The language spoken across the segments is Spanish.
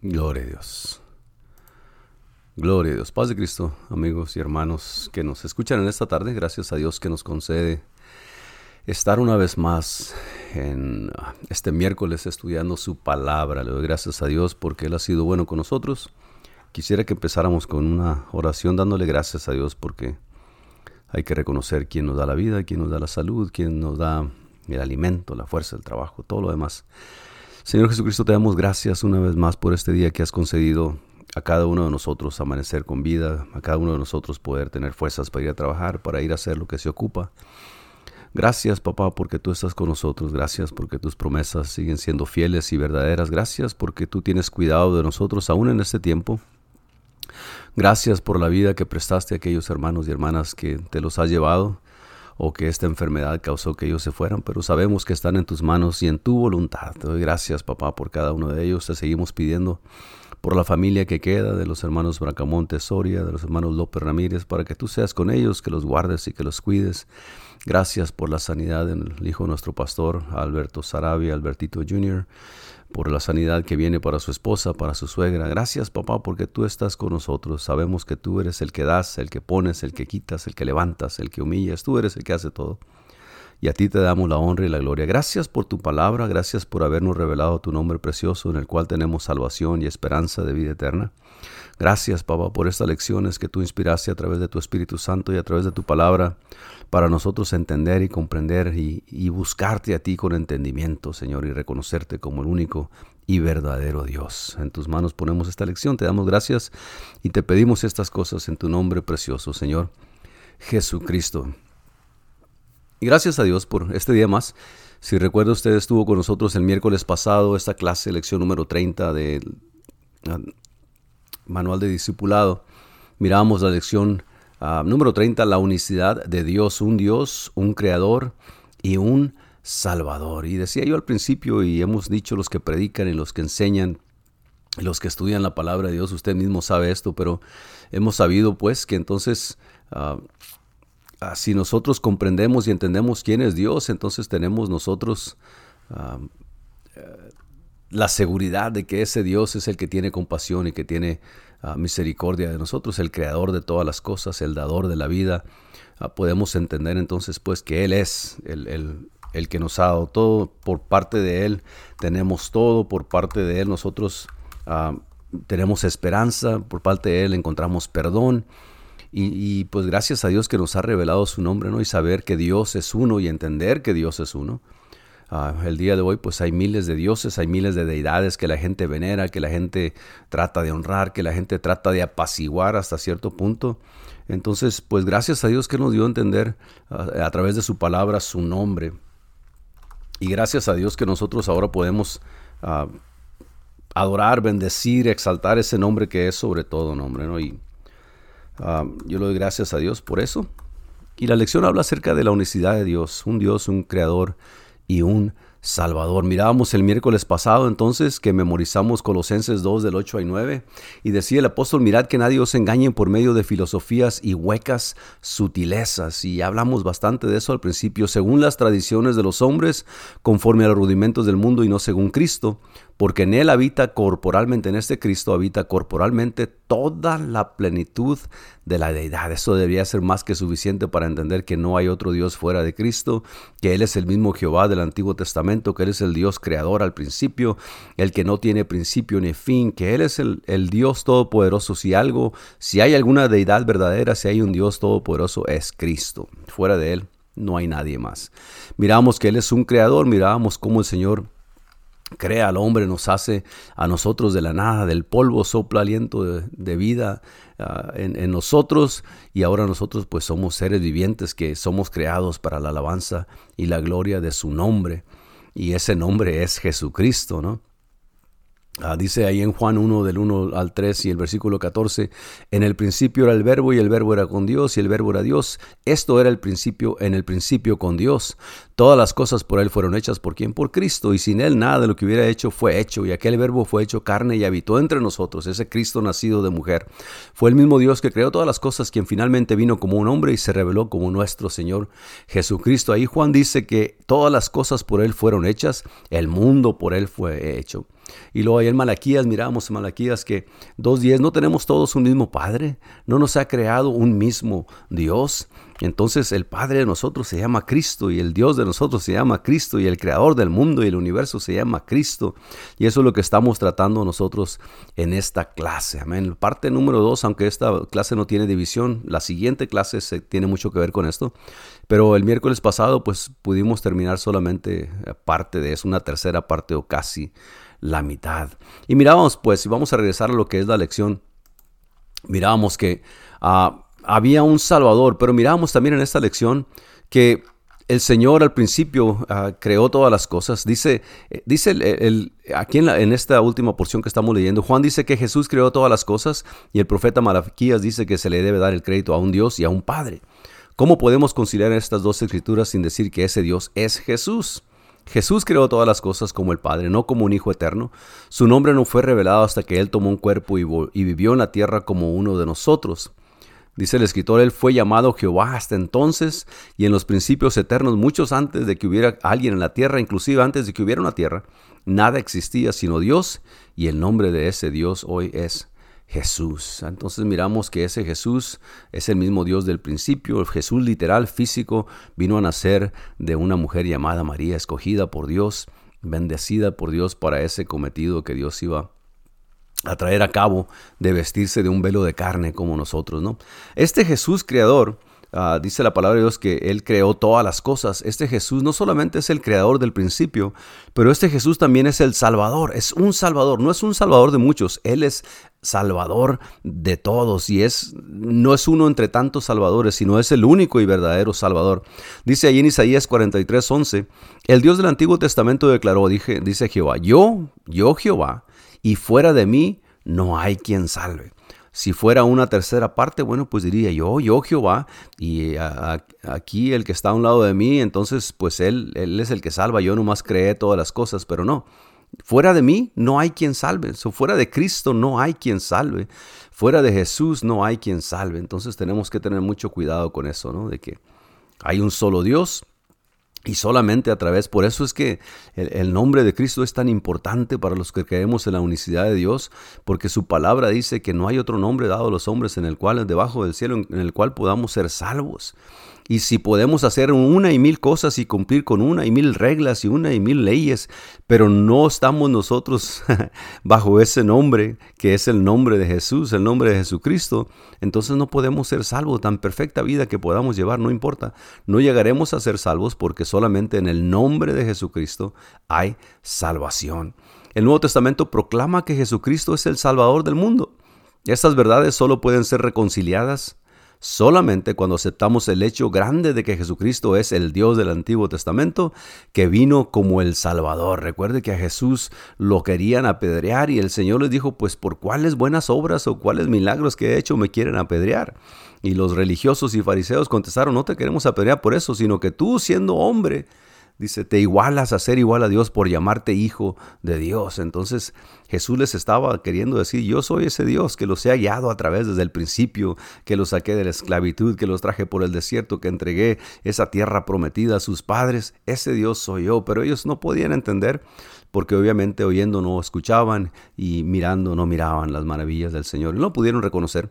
Gloria a Dios. Gloria a Dios. Paz de Cristo, amigos y hermanos que nos escuchan en esta tarde. Gracias a Dios que nos concede estar una vez más en este miércoles estudiando su palabra. Le doy gracias a Dios porque Él ha sido bueno con nosotros. Quisiera que empezáramos con una oración dándole gracias a Dios porque hay que reconocer quién nos da la vida, quién nos da la salud, quién nos da el alimento, la fuerza, el trabajo, todo lo demás. Señor Jesucristo, te damos gracias una vez más por este día que has concedido a cada uno de nosotros amanecer con vida, a cada uno de nosotros poder tener fuerzas para ir a trabajar, para ir a hacer lo que se ocupa. Gracias, papá, porque tú estás con nosotros. Gracias porque tus promesas siguen siendo fieles y verdaderas. Gracias porque tú tienes cuidado de nosotros aún en este tiempo. Gracias por la vida que prestaste a aquellos hermanos y hermanas que te los has llevado o que esta enfermedad causó que ellos se fueran, pero sabemos que están en tus manos y en tu voluntad. Te doy gracias, papá, por cada uno de ellos. Te seguimos pidiendo por la familia que queda, de los hermanos Bracamonte Soria, de los hermanos López Ramírez, para que tú seas con ellos, que los guardes y que los cuides. Gracias por la sanidad del hijo de nuestro pastor, Alberto Sarabia, Albertito Jr., por la sanidad que viene para su esposa, para su suegra. Gracias, papá, porque tú estás con nosotros. Sabemos que tú eres el que das, el que pones, el que quitas, el que levantas, el que humillas. Tú eres el que hace todo. Y a ti te damos la honra y la gloria. Gracias por tu palabra, gracias por habernos revelado tu nombre precioso en el cual tenemos salvación y esperanza de vida eterna. Gracias, papá, por estas lecciones que tú inspiraste a través de tu Espíritu Santo y a través de tu palabra para nosotros entender y comprender y, buscarte a ti con entendimiento, Señor, y reconocerte como el único y verdadero Dios. En tus manos ponemos esta lección, te damos gracias y te pedimos estas cosas en tu nombre precioso, Señor Jesucristo. Y gracias a Dios por este día más. Si recuerda usted estuvo con nosotros el miércoles pasado, esta clase, lección número 30 del manual de discipulado. Mirábamos la lección ah, número 30, la unicidad de Dios, un Dios, un creador y un salvador. Y decía yo al principio, y hemos dicho los que predican y los que enseñan, los que estudian la palabra de Dios, usted mismo sabe esto, pero hemos sabido pues que entonces... Ah, ah, si nosotros comprendemos y entendemos quién es Dios, entonces tenemos nosotros la seguridad de que ese Dios es el que tiene compasión y que tiene ah, misericordia de nosotros, el creador de todas las cosas, el dador de la vida. Ah, podemos entender entonces pues que Él es el, el, que nos ha dado todo, por parte de Él tenemos todo, por parte de Él nosotros ah, tenemos esperanza, por parte de Él encontramos perdón. Y, y, pues gracias a Dios que nos ha revelado su nombre, ¿no? Y saber que Dios es uno y entender que Dios es uno. Ah, el día de hoy pues hay miles de dioses, hay miles de deidades que la gente venera, que la gente trata de honrar, que la gente trata de apaciguar hasta cierto punto. Entonces pues gracias a Dios que nos dio a entender ah, a través de su palabra su nombre. Y gracias a Dios que nosotros ahora podemos ah, adorar, bendecir, exaltar ese nombre que es sobre todo nombre. ¿no? Y yo le doy gracias a Dios por eso. Y la lección habla acerca de la unicidad de Dios, un Dios, un creador y un Salvador. Mirábamos el miércoles pasado entonces que memorizamos Colosenses 2 del 8 al 9 y decía el apóstol, mirad que nadie os engañe por medio de filosofías y huecas sutilezas. Y hablamos bastante de eso al principio, según las tradiciones de los hombres, conforme a los rudimentos del mundo y no según Cristo, porque en Él habita corporalmente, en este Cristo habita corporalmente toda la plenitud de la deidad. Eso debería ser más que suficiente para entender que no hay otro Dios fuera de Cristo, que Él es el mismo Jehová del Antiguo Testamento, que Él es el Dios creador al principio, el que no tiene principio ni fin, que Él es el, Dios todopoderoso. Si algo, si hay alguna deidad verdadera, si hay un Dios todopoderoso, es Cristo. Fuera de Él no hay nadie más. Miramos que Él es un creador, mirábamos cómo el Señor crea al hombre, nos hace a nosotros de la nada, del polvo, sopla aliento de, vida ah, en, nosotros y ahora nosotros pues somos seres vivientes que somos creados para la alabanza y la gloria de su nombre y ese nombre es Jesucristo, ¿no? Ah, dice ahí en Juan 1 del 1 al 3 y el versículo 14, en el principio era el verbo y el verbo era con Dios y el verbo era Dios. Esto era el principio, en el principio con Dios. Todas las cosas por Él fueron hechas por quien? Por Cristo. Y sin Él nada de lo que hubiera hecho fue hecho. Y aquel verbo fue hecho carne y habitó entre nosotros, ese Cristo nacido de mujer. Fue el mismo Dios que creó todas las cosas, quien finalmente vino como un hombre y se reveló como nuestro Señor Jesucristo. Ahí Juan dice que todas las cosas por Él fueron hechas, el mundo por Él fue hecho. Y luego ahí en Malaquías, miramos en Malaquías que 2.10, no tenemos todos un mismo Padre, no nos ha creado un mismo Dios. Entonces el Padre de nosotros se llama Cristo y el Dios de nosotros se llama Cristo y el Creador del mundo y el universo se llama Cristo. Y eso es lo que estamos tratando nosotros en esta clase. Amén. Parte número dos, aunque esta clase no tiene división, la siguiente clase se, tiene mucho que ver con esto. Pero el miércoles pasado pues pudimos terminar solamente parte de eso, una tercera parte o casi la mitad. Y mirábamos pues, y vamos a regresar a lo que es la lección, mirábamos que... Uh, había un Salvador, pero miramos también en esta lección que el Señor al principio ah, creó todas las cosas. Dice, eh, dice el, aquí en, en, esta última porción que estamos leyendo, Juan dice que Jesús creó todas las cosas y el profeta Malaquías dice que se le debe dar el crédito a un Dios y a un Padre. ¿Cómo podemos conciliar estas dos escrituras sin decir que ese Dios es Jesús? Jesús creó todas las cosas como el Padre, no como un Hijo eterno. Su nombre no fue revelado hasta que Él tomó un cuerpo y, vivió en la tierra como uno de nosotros. Dice el escritor, él fue llamado Jehová hasta entonces y en los principios eternos, muchos antes de que hubiera alguien en la tierra, inclusive antes de que hubiera una tierra, nada existía sino Dios y el nombre de ese Dios hoy es Jesús. Entonces miramos que ese Jesús es el mismo Dios del principio. El Jesús literal, físico, vino a nacer de una mujer llamada María, escogida por Dios, bendecida por Dios para ese cometido que Dios iba a traer a cabo de vestirse de un velo de carne como nosotros, ¿no? Este Jesús creador, ah, dice la palabra de Dios que Él creó todas las cosas. Este Jesús no solamente es el creador del principio, pero este Jesús también es el Salvador, es un Salvador, no es un Salvador de muchos, Él es Salvador de todos y es no es uno entre tantos salvadores, sino es el único y verdadero Salvador. Dice ahí en Isaías 43, 11, el Dios del Antiguo Testamento declaró, dije, dice Jehová, yo, yo Jehová, y fuera de mí no hay quien salve. Si fuera una tercera parte, bueno, pues diría yo, yo Jehová, y aquí el que está a un lado de mí, entonces pues él, él es el que salva, yo nomás creé todas las cosas, pero no. Fuera de mí no hay quien salve. fuera de Cristo no hay quien salve. Fuera de Jesús no hay quien salve. Entonces tenemos que tener mucho cuidado con eso, ¿no? De que hay un solo Dios y solamente a través, por eso es que el, nombre de Cristo es tan importante para los que creemos en la unicidad de Dios, porque su palabra dice que no hay otro nombre dado a los hombres en el cual, debajo del cielo, en el cual podamos ser salvos. Y si podemos hacer una y mil cosas y cumplir con una y mil reglas y una y mil leyes, pero no estamos nosotros bajo ese nombre, que es el nombre de Jesús, el nombre de Jesucristo, entonces no podemos ser salvos. Tan perfecta vida que podamos llevar, no importa. No llegaremos a ser salvos porque solamente en el nombre de Jesucristo hay salvación. El Nuevo Testamento proclama que Jesucristo es el Salvador del mundo. Estas verdades solo pueden ser reconciliadas solamente cuando aceptamos el hecho grande de que Jesucristo es el Dios del Antiguo Testamento, que vino como el Salvador. Recuerde que a Jesús lo querían apedrear y el Señor les dijo, pues por cuáles buenas obras o cuáles milagros que he hecho me quieren apedrear. Y los religiosos y fariseos contestaron, no te queremos apedrear por eso, sino que tú siendo hombre, Dice, te igualas a ser igual a Dios por llamarte hijo de Dios. Entonces Jesús les estaba queriendo decir, yo soy ese Dios que los he hallado a través desde el principio, que los saqué de la esclavitud, que los traje por el desierto, que entregué esa tierra prometida a sus padres. Ese Dios soy yo. Pero ellos no podían entender porque obviamente oyendo no escuchaban y mirando no miraban las maravillas del Señor. No pudieron reconocer.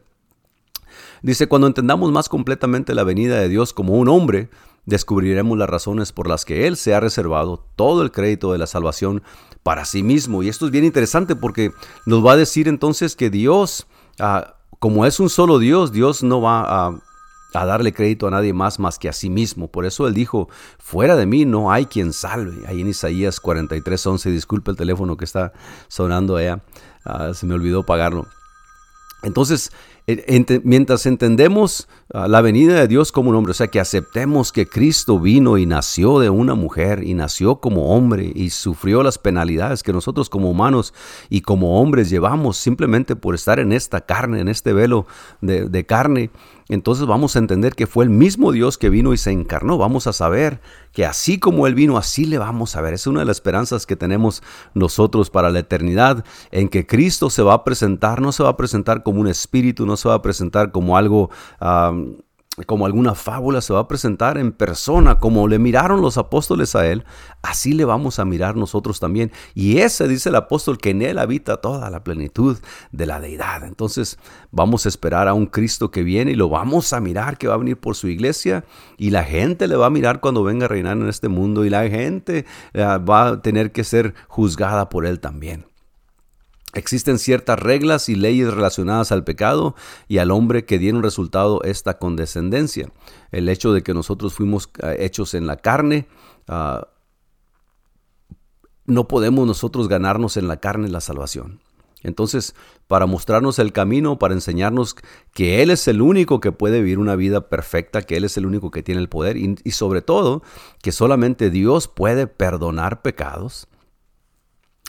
Dice, cuando entendamos más completamente la venida de Dios como un hombre, descubriremos las razones por las que Él se ha reservado todo el crédito de la salvación para sí mismo. Y esto es bien interesante porque nos va a decir entonces que Dios, ah, como es un solo Dios, Dios no va a, darle crédito a nadie más más que a sí mismo. Por eso Él dijo, fuera de mí no hay quien salve. Ahí en Isaías 43, 11, disculpe el teléfono que está sonando allá, ah, se me olvidó pagarlo. Entonces, mientras entendemos ah, la venida de Dios como un hombre, o sea, que aceptemos que Cristo vino y nació de una mujer y nació como hombre y sufrió las penalidades que nosotros como humanos y como hombres llevamos simplemente por estar en esta carne, en este velo de, de carne, entonces vamos a entender que fue el mismo Dios que vino y se encarnó. Vamos a saber que así como Él vino, así le vamos a ver. Es una de las esperanzas que tenemos nosotros para la eternidad, en que Cristo se va a presentar, no se va a presentar como un espíritu, no se va a presentar como algo como alguna fábula, se va a presentar en persona, como le miraron los apóstoles a él, así le vamos a mirar nosotros también. Y ese dice el apóstol que en él habita toda la plenitud de la deidad. Entonces vamos a esperar a un Cristo que viene y lo vamos a mirar, que va a venir por su iglesia y la gente le va a mirar cuando venga a reinar en este mundo y la gente eh, va a tener que ser juzgada por él también. Existen ciertas reglas y leyes relacionadas al pecado y al hombre que dieron resultado esta condescendencia. El hecho de que nosotros fuimos eh, hechos en la carne, ah, no podemos nosotros ganarnos en la carne la salvación. Entonces, para mostrarnos el camino, para enseñarnos que Él es el único que puede vivir una vida perfecta, que Él es el único que tiene el poder y, y sobre todo que solamente Dios puede perdonar pecados,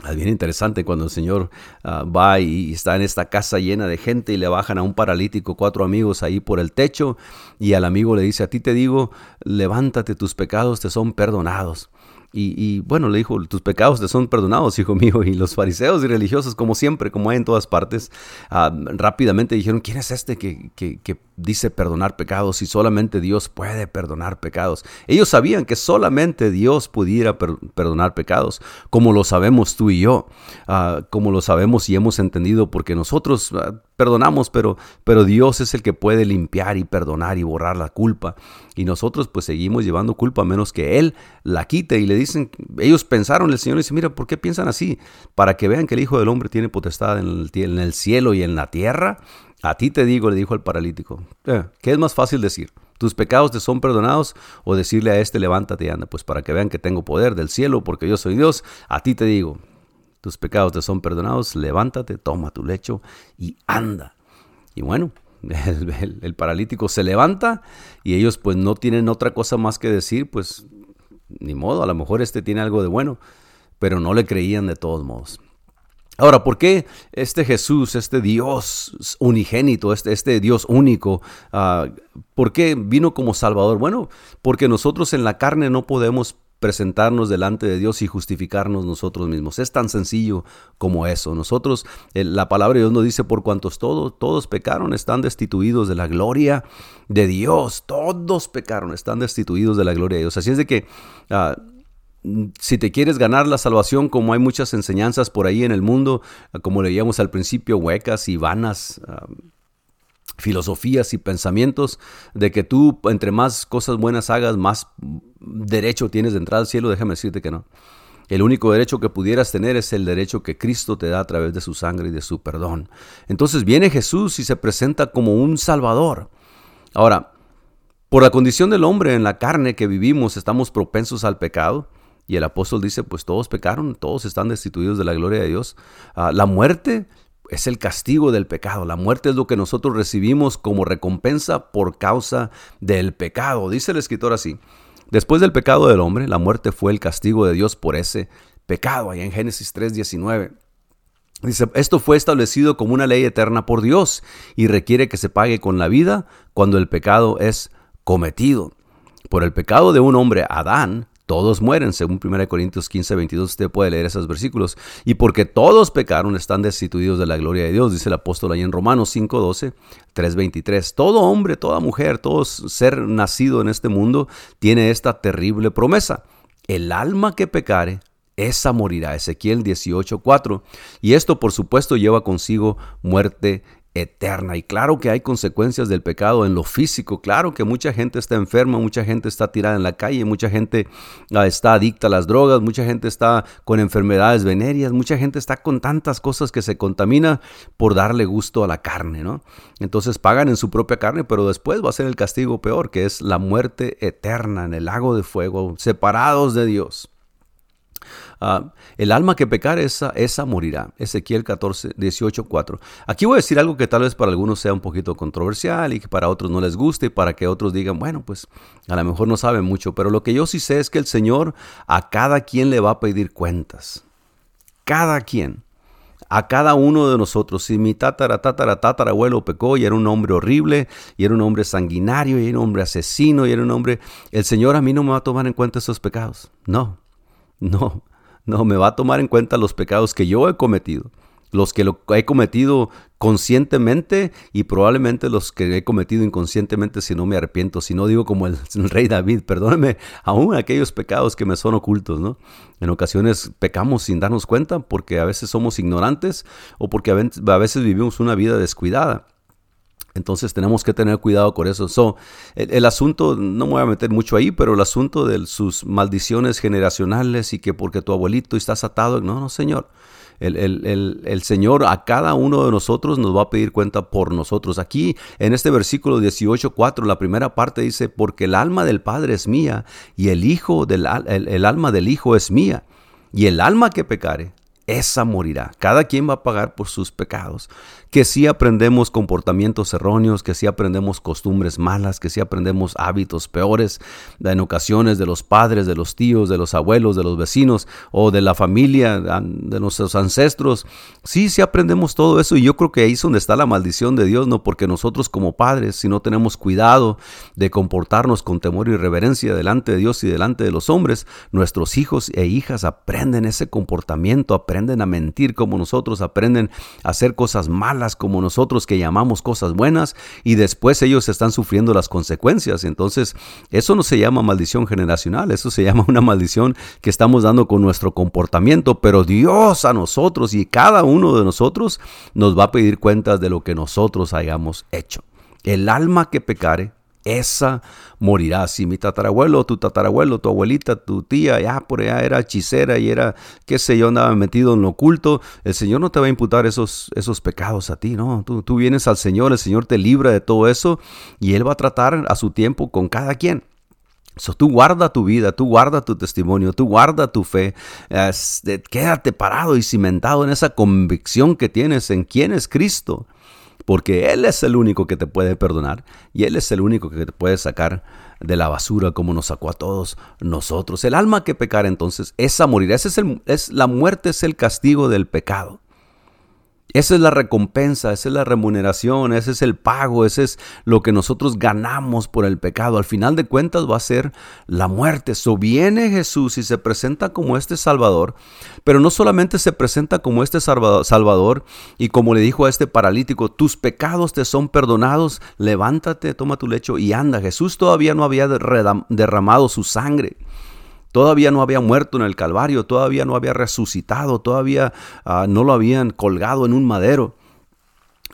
es bien interesante cuando el Señor ah, va y está en esta casa llena de gente y le bajan a un paralítico cuatro amigos ahí por el techo y al amigo le dice, a ti te digo, levántate, tus pecados te son perdonados. Y, bueno, le dijo, tus pecados te son perdonados, hijo mío. Y los fariseos y religiosos, como siempre, como hay en todas partes, ah, rápidamente dijeron, ¿quién es este que, que, dice perdonar pecados y solamente Dios puede perdonar pecados? Ellos sabían que solamente Dios pudiera perdonar pecados, como lo sabemos tú y yo, ah, como lo sabemos y hemos entendido, porque nosotros ah, perdonamos, pero, pero Dios es el que puede limpiar y perdonar y borrar la culpa. Y nosotros pues seguimos llevando culpa a menos que Él la quite. Y le dicen, ellos pensaron, el Señor dice, mira, ¿por qué piensan así? Para que vean que el Hijo del Hombre tiene potestad en el cielo y en la tierra. A ti te digo, le dijo el paralítico. Eh, ¿Qué es más fácil decir? ¿Tus pecados te son perdonados? O decirle a este, levántate y anda, pues para que vean que tengo poder del cielo, porque yo soy Dios. A ti te digo, tus pecados te son perdonados, levántate, toma tu lecho y anda. Y bueno, el, paralítico se levanta y ellos pues no tienen otra cosa más que decir, pues ni modo, a lo mejor este tiene algo de bueno, pero no le creían de todos modos. Ahora, ¿por qué este Jesús, este Dios unigénito, este, este Dios único, uh, por qué vino como Salvador? Bueno, porque nosotros en la carne no podemos presentarnos delante de Dios y justificarnos nosotros mismos. Es tan sencillo como eso. Nosotros, eh, la palabra de Dios nos dice, por cuantos todos, todos pecaron, están destituidos de la gloria de Dios. Todos pecaron, están destituidos de la gloria de Dios. Así es de que... Ah, si te quieres ganar la salvación, como hay muchas enseñanzas por ahí en el mundo, como leíamos al principio, huecas y vanas, filosofías y pensamientos de que tú entre más cosas buenas hagas, más derecho tienes de entrar al cielo, déjame decirte que no. El único derecho que pudieras tener es el derecho que Cristo te da a través de su sangre y de su perdón. Entonces viene Jesús y se presenta como un Salvador. Ahora, por la condición del hombre en la carne que vivimos, estamos propensos al pecado. Y el apóstol dice, pues todos pecaron, todos están destituidos de la gloria de Dios. Ah, la muerte es el castigo del pecado. La muerte es lo que nosotros recibimos como recompensa por causa del pecado. Dice el escritor así. Después del pecado del hombre, la muerte fue el castigo de Dios por ese pecado. Allá en Génesis 3:19. Dice, esto fue establecido como una ley eterna por Dios y requiere que se pague con la vida cuando el pecado es cometido. Por el pecado de un hombre, Adán, todos mueren, según 1 Corintios 15, 22, usted puede leer esos versículos. Y porque todos pecaron, están destituidos de la gloria de Dios, dice el apóstol ahí en Romanos 5, 12, 3, 23. Todo hombre, toda mujer, todo ser nacido en este mundo tiene esta terrible promesa. El alma que pecare, esa morirá. Ezequiel 18, 4. Y esto, por supuesto, lleva consigo muerte eterna. Y claro que hay consecuencias del pecado en lo físico. Claro que mucha gente está enferma, mucha gente está tirada en la calle, mucha gente ah, está adicta a las drogas, mucha gente está con enfermedades venéreas, mucha gente está con tantas cosas que se contamina por darle gusto a la carne, ¿no? Entonces pagan en su propia carne, pero después va a ser el castigo peor, que es la muerte eterna en el lago de fuego, separados de Dios. Ah, el alma que pecar, esa, esa morirá. Ezequiel 14, 18, 4. Aquí voy a decir algo que tal vez para algunos sea un poquito controversial y que para otros no les guste y para que otros digan, bueno, pues a lo mejor no saben mucho, pero lo que yo sí sé es que el Señor a cada quien le va a pedir cuentas. Cada quien a cada uno de nosotros. Si mi tatara, tatara, tatara abuelo pecó y era un hombre horrible, y era un hombre sanguinario, y era un hombre asesino, y era un hombre... El Señor a mí no me va a tomar en cuenta esos pecados. No, no, no, me va a tomar en cuenta los pecados que yo he cometido. los que lo he cometido conscientemente y probablemente los que he cometido inconscientemente si no me arrepiento, si no digo como el, rey David, perdóneme, aún aquellos pecados que me son ocultos, ¿no? En ocasiones pecamos sin darnos cuenta porque a veces somos ignorantes o porque a veces vivimos una vida descuidada. Entonces tenemos que tener cuidado con eso. el, asunto, no me voy a meter mucho ahí, pero el asunto de sus maldiciones generacionales y que porque tu abuelito estás atado, no, no, Señor. El, el, Señor a cada uno de nosotros nos va a pedir cuenta por nosotros. Aquí en este versículo 18.4, la primera parte dice, porque el alma del Padre es mía y el, hijo del, el alma del Hijo es mía. Y el alma que pecare, esa morirá. Cada quien va a pagar por sus pecados. Que si aprendemos comportamientos erróneos, que si aprendemos costumbres malas, que si aprendemos hábitos peores, en ocasiones de los padres, de los tíos, de los abuelos, de los vecinos o de la familia, de nuestros ancestros. Sí, sí aprendemos todo eso y yo creo que ahí es donde está la maldición de Dios, no porque nosotros como padres, si no tenemos cuidado de comportarnos con temor y reverencia delante de Dios y delante de los hombres, nuestros hijos e hijas aprenden ese comportamiento, aprenden a mentir como nosotros, aprenden a hacer cosas malas como nosotros que llamamos cosas buenas y después ellos están sufriendo las consecuencias. Entonces, eso no se llama maldición generacional, eso se llama una maldición que estamos dando con nuestro comportamiento, pero Dios a nosotros y cada uno de nosotros nos va a pedir cuentas de lo que nosotros hayamos hecho. El alma que pecare, esa morirá. Si mi tatarabuelo, tu tatarabuelo, tu abuelita, tu tía, ya por allá era hechicera y era, qué sé yo, andaba metido en lo oculto, el Señor no te va a imputar esos, esos pecados a ti, ¿no? Tú, tú vienes al Señor, el Señor te libra de todo eso y Él va a tratar a su tiempo con cada quien. So, tú guarda tu vida, tú guarda tu testimonio, tú guarda tu fe, quédate parado y cimentado en esa convicción que tienes en quién es Cristo porque Él es el único que te puede perdonar y Él es el único que te puede sacar de la basura como nos sacó a todos nosotros. El alma que pecar entonces, esa morirá. Es, es la muerte, es el castigo del pecado. Esa es la recompensa, esa es la remuneración, ese es el pago, ese es lo que nosotros ganamos por el pecado. Al final de cuentas va a ser la muerte. So viene Jesús y se presenta como este Salvador, pero no solamente se presenta como este Salvador y como le dijo a este paralítico, tus pecados te son perdonados, levántate, toma tu lecho y anda. Jesús todavía no había derramado su sangre. Todavía no había muerto en el Calvario, todavía no había resucitado, todavía ah, no lo habían colgado en un madero.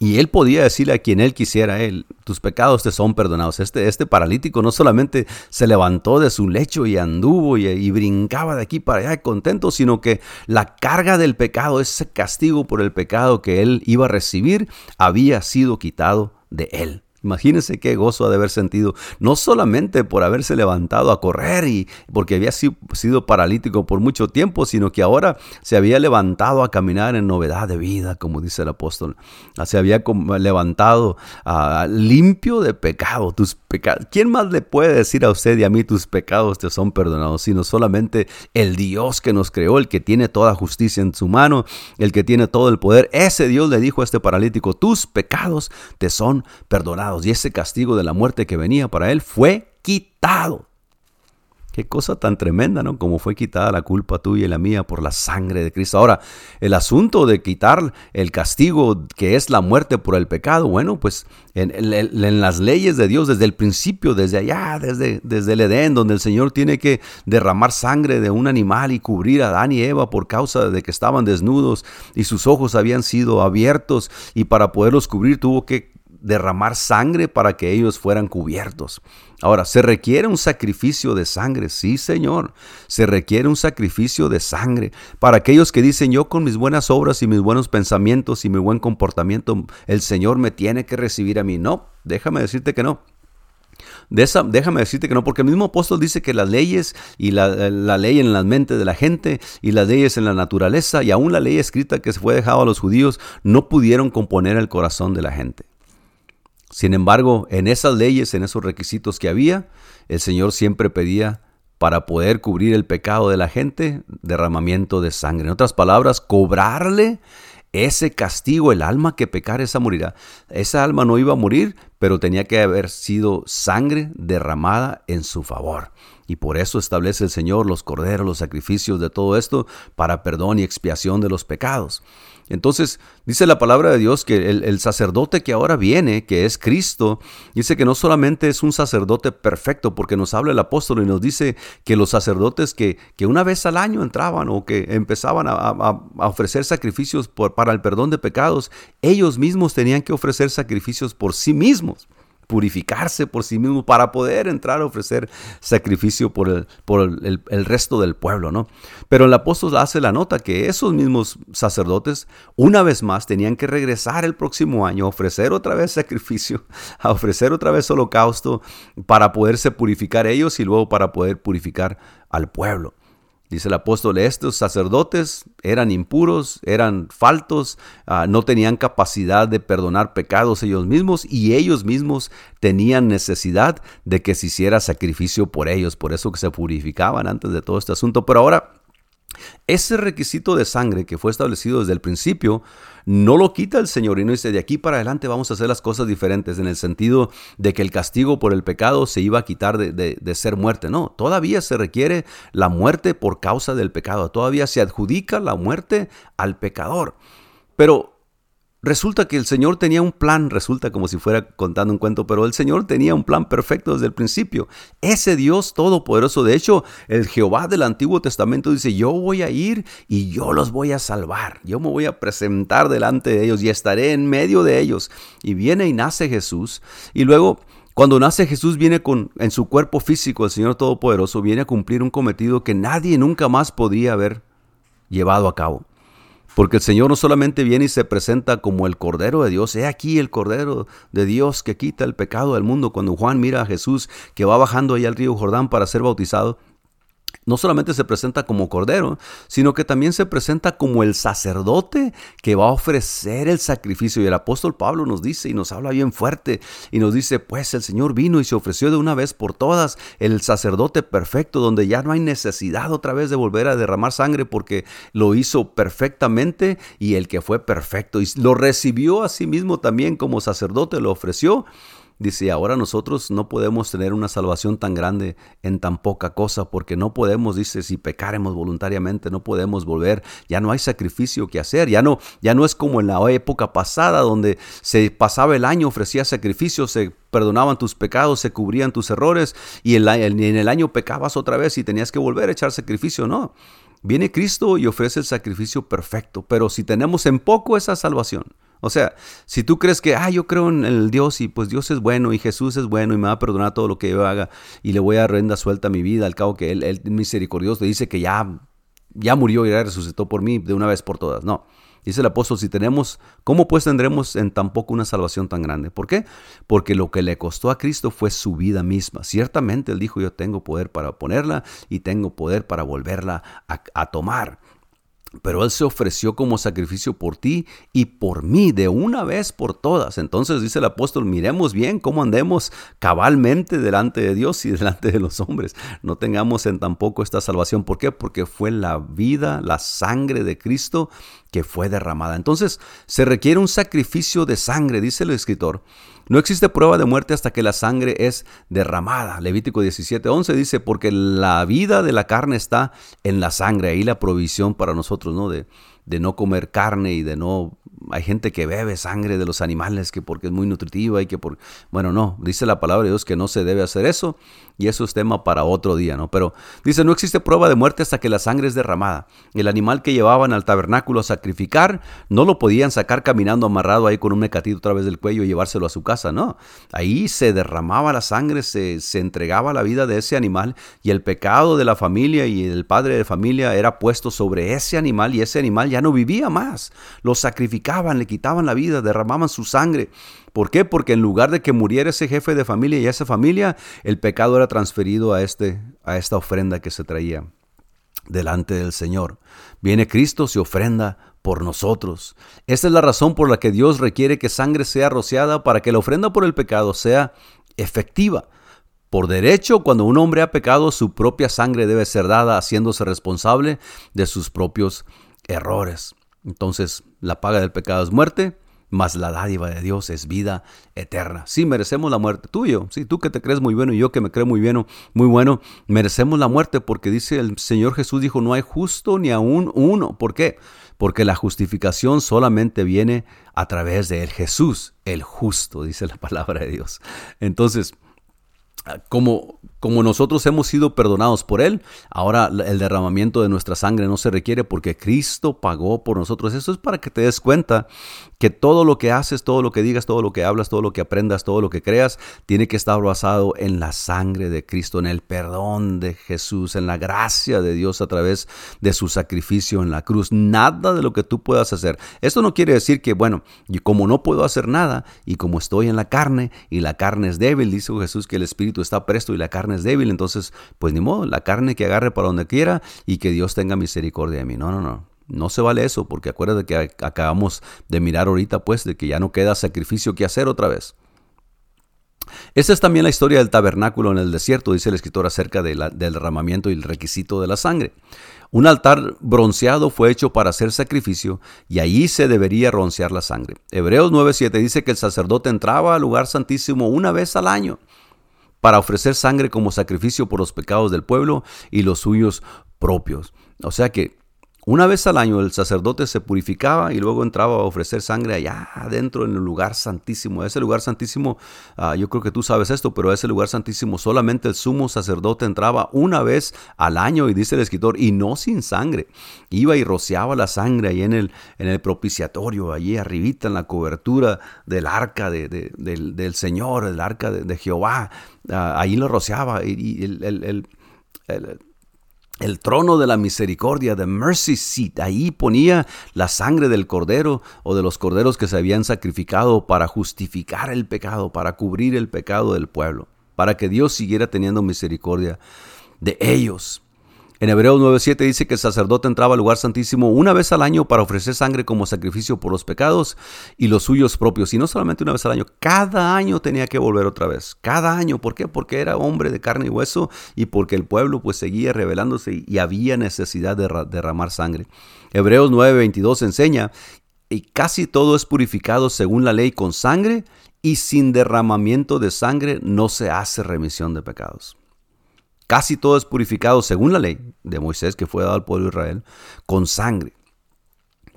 Y él podía decirle a quien él quisiera, él, tus pecados te son perdonados. Este, este paralítico no solamente se levantó de su lecho y anduvo y, y, brincaba de aquí para allá contento, sino que la carga del pecado, ese castigo por el pecado que él iba a recibir, había sido quitado de él. Imagínense qué gozo ha de haber sentido, no solamente por haberse levantado a correr y porque había sido paralítico por mucho tiempo, sino que ahora se había levantado a caminar en novedad de vida, como dice el apóstol. Se había levantado uh, limpio de pecado, tus pecados. ¿Quién más le puede decir a usted y a mí tus pecados te son perdonados? Sino solamente el Dios que nos creó, el que tiene toda justicia en su mano, el que tiene todo el poder. Ese Dios le dijo a este paralítico, tus pecados te son perdonados y ese castigo de la muerte que venía para él fue quitado. Qué cosa tan tremenda, ¿no? Como fue quitada la culpa tuya y la mía por la sangre de Cristo. Ahora, el asunto de quitar el castigo que es la muerte por el pecado, bueno, pues en, las leyes de Dios, desde el principio, desde allá, desde, desde el Edén, donde el Señor tiene que derramar sangre de un animal y cubrir a Adán y Eva por causa de que estaban desnudos y sus ojos habían sido abiertos y para poderlos cubrir tuvo que derramar sangre para que ellos fueran cubiertos. Ahora, ¿se requiere un sacrificio de sangre? Sí, Señor, se requiere un sacrificio de sangre. Para aquellos que dicen, yo con mis buenas obras y mis buenos pensamientos y mi buen comportamiento, el Señor me tiene que recibir a mí. No, déjame decirte que no. Déjame decirte que no, porque el mismo apóstol dice que las leyes y la, la, ley en la mente de la gente y las leyes en la naturaleza y aún la ley escrita que se fue dejada a los judíos no pudieron componer el corazón de la gente. Sin embargo, en esas leyes, en esos requisitos que había, el Señor siempre pedía para poder cubrir el pecado de la gente, derramamiento de sangre. En otras palabras, cobrarle ese castigo, el alma que pecar, esa morirá. Esa alma no iba a morir, pero tenía que haber sido sangre derramada en su favor. Y por eso establece el Señor los corderos, los sacrificios de todo esto para perdón y expiación de los pecados. Entonces, dice la palabra de Dios que el, sacerdote que ahora viene, que es Cristo, dice que no solamente es un sacerdote perfecto, porque nos habla el apóstol y nos dice que los sacerdotes que, que una vez al año entraban o que empezaban a, ofrecer sacrificios para el perdón de pecados, ellos mismos tenían que ofrecer sacrificios por sí mismos purificarse por sí mismo para poder entrar a ofrecer sacrificio por el, por el, resto del pueblo, ¿no? Pero el apóstol hace la nota que esos mismos sacerdotes, una vez más, tenían que regresar el próximo año a ofrecer otra vez sacrificio, a ofrecer otra vez holocausto para poderse purificar ellos y luego para poder purificar al pueblo. Dice el apóstol, estos sacerdotes eran impuros, eran faltos, ah, no tenían capacidad de perdonar pecados ellos mismos y ellos mismos tenían necesidad de que se hiciera sacrificio por ellos, por eso que se purificaban antes de todo este asunto. Pero ahora ese requisito de sangre que fue establecido desde el principio, no lo quita el Señor y no dice, de aquí para adelante vamos a hacer las cosas diferentes en el sentido de que el castigo por el pecado se iba a quitar de, de ser muerte. No, todavía se requiere la muerte por causa del pecado, todavía se adjudica la muerte al pecador. Pero Resulta que el Señor tenía un plan, resulta como si fuera contando un cuento, pero el Señor tenía un plan perfecto desde el principio. Ese Dios todopoderoso, de hecho, el Jehová del Antiguo Testamento dice, yo voy a ir y yo los voy a salvar, yo me voy a presentar delante de ellos y estaré en medio de ellos. Y viene y nace Jesús y luego... Cuando nace Jesús viene con en su cuerpo físico el Señor Todopoderoso viene a cumplir un cometido que nadie nunca más podría haber llevado a cabo. Porque el Señor no solamente viene y se presenta como el Cordero de Dios, he aquí el Cordero de Dios que quita el pecado del mundo. Cuando Juan mira a Jesús que va bajando ahí al río Jordán para ser bautizado, no solamente se presenta como cordero, sino que también se presenta como el sacerdote que va a ofrecer el sacrificio. Y el apóstol Pablo nos dice y nos habla bien fuerte y nos dice, pues el Señor vino y se ofreció de una vez por todas el sacerdote perfecto, donde ya no hay necesidad otra vez de volver a derramar sangre porque lo hizo perfectamente y el que fue perfecto y lo recibió a sí mismo también como sacerdote, lo ofreció Dice, ahora nosotros no podemos tener una salvación tan grande en tan poca cosa, porque no podemos, dice, si pecaremos voluntariamente, no podemos volver, ya no hay sacrificio que hacer, ya no, ya no es como en la época pasada donde se pasaba el año, ofrecía sacrificios, se perdonaban tus pecados, se cubrían tus errores y en el año pecabas otra vez y tenías que volver a echar sacrificio, no. Viene Cristo y ofrece el sacrificio perfecto, pero si tenemos en poco esa salvación, o sea, si tú crees que, ah, yo creo en el Dios y pues Dios es bueno y Jesús es bueno y me va a perdonar todo lo que yo haga y le voy a renda suelta a mi vida, al cabo que Él, él misericordioso dice que ya, ya murió y ya resucitó por mí de una vez por todas. No. Dice el apóstol, si tenemos, ¿cómo pues tendremos en tan poco una salvación tan grande? ¿Por qué? Porque lo que le costó a Cristo fue su vida misma. Ciertamente él dijo, yo tengo poder para ponerla y tengo poder para volverla a tomar. Pero Él se ofreció como sacrificio por ti y por mí de una vez por todas. Entonces dice el apóstol, miremos bien cómo andemos cabalmente delante de Dios y delante de los hombres. No tengamos en tampoco esta salvación. ¿Por qué? Porque fue la vida, la sangre de Cristo que fue derramada. Entonces se requiere un sacrificio de sangre, dice el escritor. No existe prueba de muerte hasta que la sangre es derramada. Levítico 17:11 dice, porque la vida de la carne está en la sangre. Ahí la provisión para nosotros, ¿no? De, no comer carne y de no hay gente que bebe sangre de los animales que porque es muy nutritiva y que por bueno no dice la palabra de Dios que no se debe hacer eso y eso es tema para otro día no pero dice no existe prueba de muerte hasta que la sangre es derramada. El animal que llevaban al tabernáculo a sacrificar no lo podían sacar caminando amarrado ahí con un mecatito a través del cuello y llevárselo a su casa no ahí se derramaba la sangre se, se entregaba la vida de ese animal y el pecado de la familia y el padre de familia era puesto sobre ese animal y ese animal ya no vivía más. Lo sacrificaba le quitaban la vida, derramaban su sangre. ¿Por qué? Porque en lugar de que muriera ese jefe de familia y esa familia, el pecado era transferido a, este, a esta ofrenda que se traía delante del Señor. Viene Cristo, se ofrenda por nosotros. Esta es la razón por la que Dios requiere que sangre sea rociada para que la ofrenda por el pecado sea efectiva. Por derecho, cuando un hombre ha pecado, su propia sangre debe ser dada haciéndose responsable de sus propios errores. Entonces, la paga del pecado es muerte, mas la dádiva de Dios es vida eterna. Sí, merecemos la muerte. Tú yo, sí, tú que te crees muy bueno y yo que me creo muy bueno, muy bueno, merecemos la muerte porque dice el Señor Jesús dijo, no hay justo ni aún uno. ¿Por qué? Porque la justificación solamente viene a través de él, Jesús, el justo, dice la palabra de Dios. Entonces, como, como nosotros hemos sido perdonados por Él, ahora el derramamiento de nuestra sangre no se requiere porque Cristo pagó por nosotros. Eso es para que te des cuenta que todo lo que haces, todo lo que digas, todo lo que hablas, todo lo que aprendas, todo lo que creas, tiene que estar basado en la sangre de Cristo, en el perdón de Jesús, en la gracia de Dios a través de su sacrificio en la cruz. Nada de lo que tú puedas hacer. Esto no quiere decir que, bueno, y como no puedo hacer nada y como estoy en la carne y la carne es débil, dice Jesús que el Espíritu está presto y la carne es débil, entonces, pues ni modo, la carne que agarre para donde quiera y que Dios tenga misericordia de mí. No, no, no. No se vale eso, porque acuérdate que acabamos de mirar ahorita, pues, de que ya no queda sacrificio que hacer otra vez. Esta es también la historia del tabernáculo en el desierto, dice el escritor acerca del derramamiento y el requisito de la sangre. Un altar bronceado fue hecho para hacer sacrificio y allí se debería broncear la sangre. Hebreos 9:7 dice que el sacerdote entraba al lugar santísimo una vez al año para ofrecer sangre como sacrificio por los pecados del pueblo y los suyos propios. O sea que una vez al año el sacerdote se purificaba y luego entraba a ofrecer sangre allá adentro en el lugar santísimo. Ese lugar santísimo, ah, yo creo que tú sabes esto, pero ese lugar santísimo solamente el sumo sacerdote entraba una vez al año y dice el escritor, y no sin sangre. Iba y rociaba la sangre ahí en el, en el propiciatorio, allí arribita en la cobertura del arca del, Señor, el arca de, Jehová. Ah, ahí lo rociaba y, el trono de la misericordia, the mercy seat. Ahí ponía la sangre del cordero o de los corderos que se habían sacrificado para justificar el pecado, para cubrir el pecado del pueblo, para que Dios siguiera teniendo misericordia de ellos. En Hebreos 9:7 dice que el sacerdote entraba al lugar santísimo una vez al año para ofrecer sangre como sacrificio por los pecados y los suyos propios. Y no solamente una vez al año, cada año tenía que volver otra vez. Cada año. ¿Por qué? Porque era hombre de carne y hueso y porque el pueblo pues seguía rebelándose y había necesidad de derramar sangre. Hebreos 9:22 enseña, y casi todo es purificado según la ley con sangre y sin derramamiento de sangre no se hace remisión de pecados. Casi todo es purificado según la ley de Moisés que fue dado al pueblo de Israel, con sangre.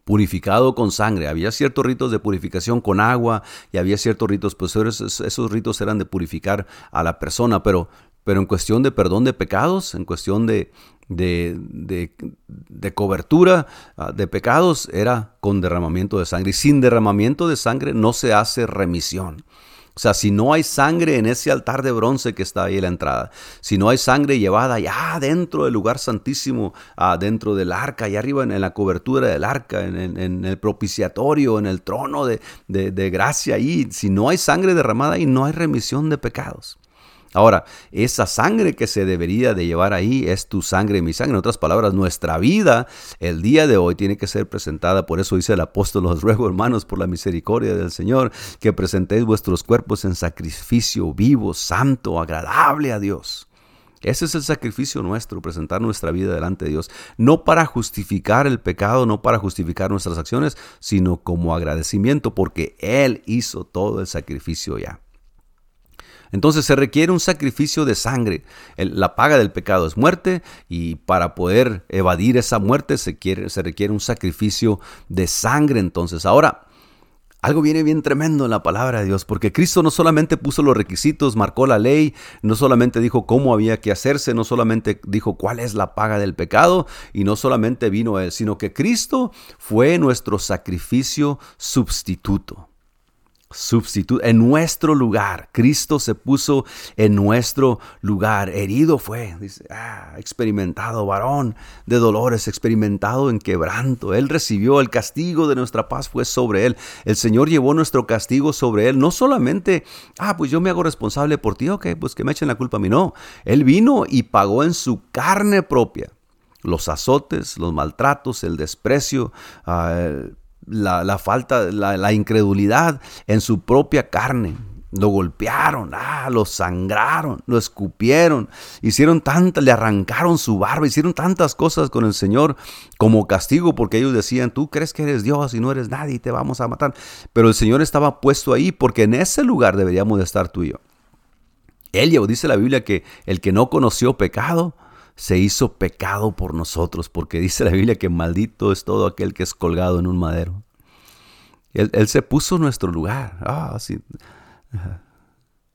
Purificado con sangre. Había ciertos ritos de purificación con agua y había ciertos ritos, pues esos, ritos eran de purificar a la persona, pero, pero en cuestión de perdón de pecados, en cuestión de, de, de, cobertura ah, de pecados, era con derramamiento de sangre. Y sin derramamiento de sangre no se hace remisión. O sea, si no hay sangre en ese altar de bronce que está ahí en la entrada, si no hay sangre llevada ya dentro del lugar santísimo, ah, dentro del arca, allá arriba en, la cobertura del arca, en, el propiciatorio, en el trono de, de gracia ahí, si no hay sangre derramada ahí, no hay remisión de pecados. Ahora, esa sangre que se debería de llevar ahí es tu sangre y mi sangre. En otras palabras, nuestra vida el día de hoy tiene que ser presentada. Por eso dice el apóstol, os ruego hermanos, por la misericordia del Señor, que presentéis vuestros cuerpos en sacrificio vivo, santo, agradable a Dios. Ese es el sacrificio nuestro, presentar nuestra vida delante de Dios, no para justificar el pecado, no para justificar nuestras acciones, sino como agradecimiento porque Él hizo todo el sacrificio ya. Entonces se requiere un sacrificio de sangre. la paga del pecado es muerte y para poder evadir esa muerte se, se requiere un sacrificio de sangre. Entonces ahora, algo viene bien tremendo en la palabra de Dios, porque Cristo no solamente puso los requisitos, marcó la ley, no solamente dijo cómo había que hacerse, no solamente dijo cuál es la paga del pecado, y no solamente vino Él, sino que Cristo fue nuestro sacrificio sustituto en nuestro lugar. Cristo se puso en nuestro lugar. Herido fue, dice, ah, experimentado varón de dolores, experimentado en quebranto. Él recibió el castigo de nuestra paz, fue sobre él. El Señor llevó nuestro castigo sobre él. No solamente, ah, pues yo me hago responsable por ti, ok, pues que me echen la culpa a mí. No, Él vino y pagó en su carne propia los azotes, los maltratos, el desprecio, uh, la, falta, la, incredulidad en su propia carne. lo golpearon, ah, lo sangraron, lo escupieron, hicieron tantas, le arrancaron su barba, hicieron tantas cosas con el Señor como castigo porque ellos decían, tú crees que eres Dios y no eres nadie y te vamos a matar. Pero el Señor estaba puesto ahí porque en ese lugar deberíamos de estar tú y yo. Dice la Biblia que el que no conoció pecado, se hizo pecado por nosotros, porque dice la Biblia que maldito es todo aquel que es colgado en un madero. Él, se puso en nuestro lugar. Ah, sí.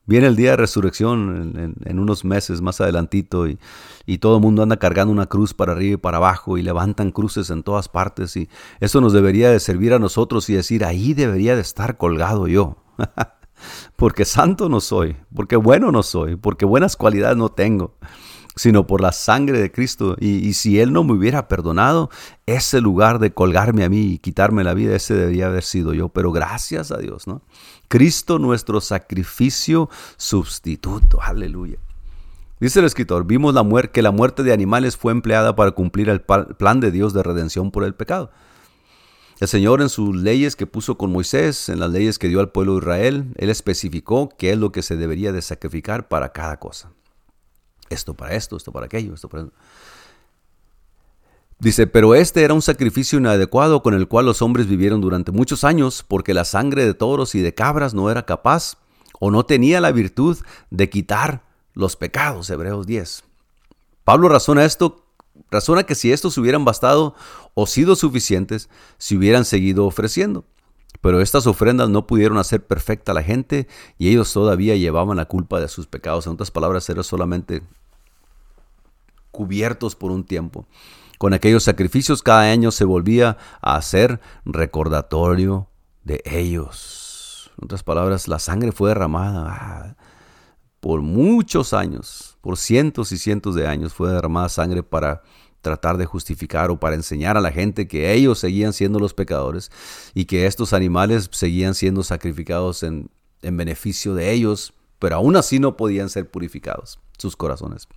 Viene el día de resurrección en, unos meses más adelantito y, y, todo el mundo anda cargando una cruz para arriba y para abajo y levantan cruces en todas partes y eso nos debería de servir a nosotros y decir, ahí debería de estar colgado yo. porque santo no soy, porque bueno no soy, porque buenas cualidades no tengo sino por la sangre de Cristo. Y, si Él no me hubiera perdonado, ese lugar de colgarme a mí y quitarme la vida, ese debería haber sido yo. Pero gracias a Dios, ¿no? Cristo nuestro sacrificio sustituto. Aleluya. Dice el escritor, vimos la que la muerte de animales fue empleada para cumplir el plan de Dios de redención por el pecado. El Señor en sus leyes que puso con Moisés, en las leyes que dio al pueblo de Israel, Él especificó qué es lo que se debería de sacrificar para cada cosa esto para esto, esto para aquello, esto para... Dice, pero este era un sacrificio inadecuado con el cual los hombres vivieron durante muchos años, porque la sangre de toros y de cabras no era capaz o no tenía la virtud de quitar los pecados. Hebreos 10. Pablo razona esto, razona que si estos hubieran bastado o sido suficientes, se hubieran seguido ofreciendo. Pero estas ofrendas no pudieron hacer perfecta a la gente y ellos todavía llevaban la culpa de sus pecados. En otras palabras, era solamente cubiertos por un tiempo. Con aquellos sacrificios cada año se volvía a hacer recordatorio de ellos. En otras palabras, la sangre fue derramada ah, por muchos años, por cientos y cientos de años fue derramada sangre para tratar de justificar o para enseñar a la gente que ellos seguían siendo los pecadores y que estos animales seguían siendo sacrificados en, en beneficio de ellos, pero aún así no podían ser purificados sus corazones.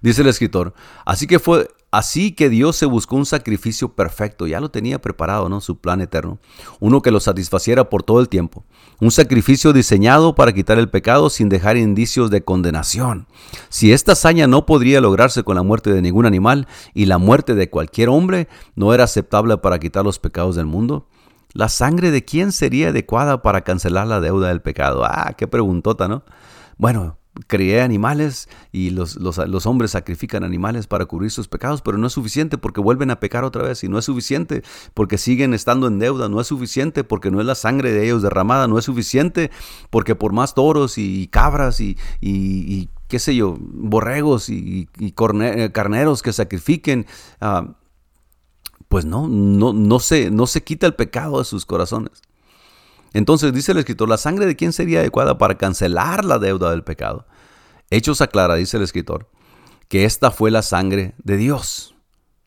Dice el escritor, así que fue así que Dios se buscó un sacrificio perfecto, ya lo tenía preparado, ¿no? Su plan eterno, uno que lo satisfaciera por todo el tiempo, un sacrificio diseñado para quitar el pecado sin dejar indicios de condenación. Si esta hazaña no podría lograrse con la muerte de ningún animal y la muerte de cualquier hombre no era aceptable para quitar los pecados del mundo, ¿La sangre de quién sería adecuada para cancelar la deuda del pecado? Ah, qué preguntota, ¿no? Bueno, creé animales y los, los, hombres sacrifican animales para cubrir sus pecados, pero no es suficiente porque vuelven a pecar otra vez y no es suficiente porque siguen estando en deuda, no es suficiente porque no es la sangre de ellos derramada, no es suficiente porque por más toros y cabras y, y, qué sé yo, borregos y, carneros que sacrifiquen, ah, pues no, no, no, se, no se quita el pecado de sus corazones. Entonces dice el escritor, ¿la sangre de quién sería adecuada para cancelar la deuda del pecado? Hechos aclara, dice el escritor, que esta fue la sangre de Dios.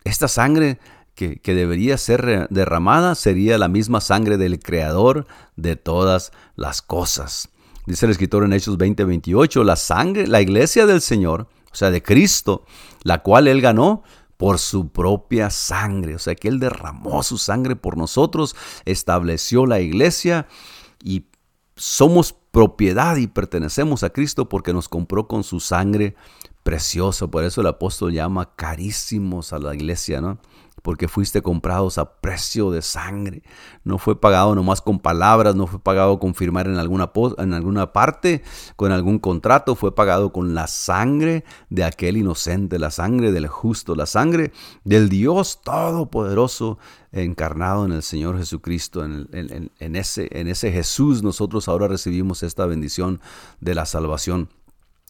Esta sangre que, debería ser derramada sería la misma sangre del Creador de todas las cosas. Dice el escritor en Hechos 20, 28, la sangre, la iglesia del Señor, o sea, de Cristo, la cual Él ganó, por su propia sangre. O sea que Él derramó su sangre por nosotros, estableció la iglesia y somos propiedad y pertenecemos a Cristo porque nos compró con su sangre preciosa. Por eso el apóstol llama carísimos a la iglesia, ¿no? Porque fuiste comprados a precio de sangre. No fue pagado nomás con palabras, no fue pagado con firmar en alguna, en alguna parte, con algún contrato, fue pagado con la sangre de aquel inocente, la sangre del justo, la sangre del Dios Todopoderoso encarnado en el Señor Jesucristo, en, ese, en ese Jesús nosotros ahora recibimos esta bendición de la salvación.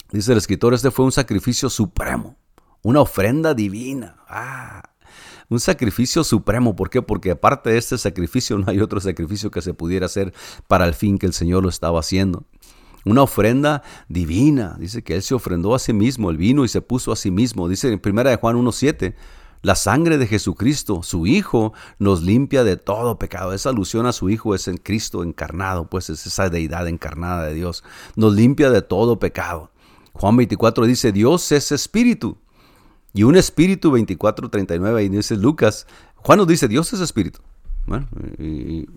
Dice el escritor, este fue un sacrificio supremo, una ofrenda divina. Ah, un sacrificio supremo. ¿Por qué? Porque aparte de este sacrificio no hay otro sacrificio que se pudiera hacer para el fin que el Señor lo estaba haciendo. Una ofrenda divina. Dice que Él se ofrendó a sí mismo, el vino y se puso a sí mismo. Dice en 1 de Juan 1.7, la sangre de Jesucristo, su Hijo, nos limpia de todo pecado. Esa alusión a su Hijo es en Cristo encarnado, pues es esa deidad encarnada de Dios. Nos limpia de todo pecado. Juan 24 dice, Dios es espíritu y un espíritu 24, 39, ahí dice Lucas. Juan nos dice, Dios es espíritu. y,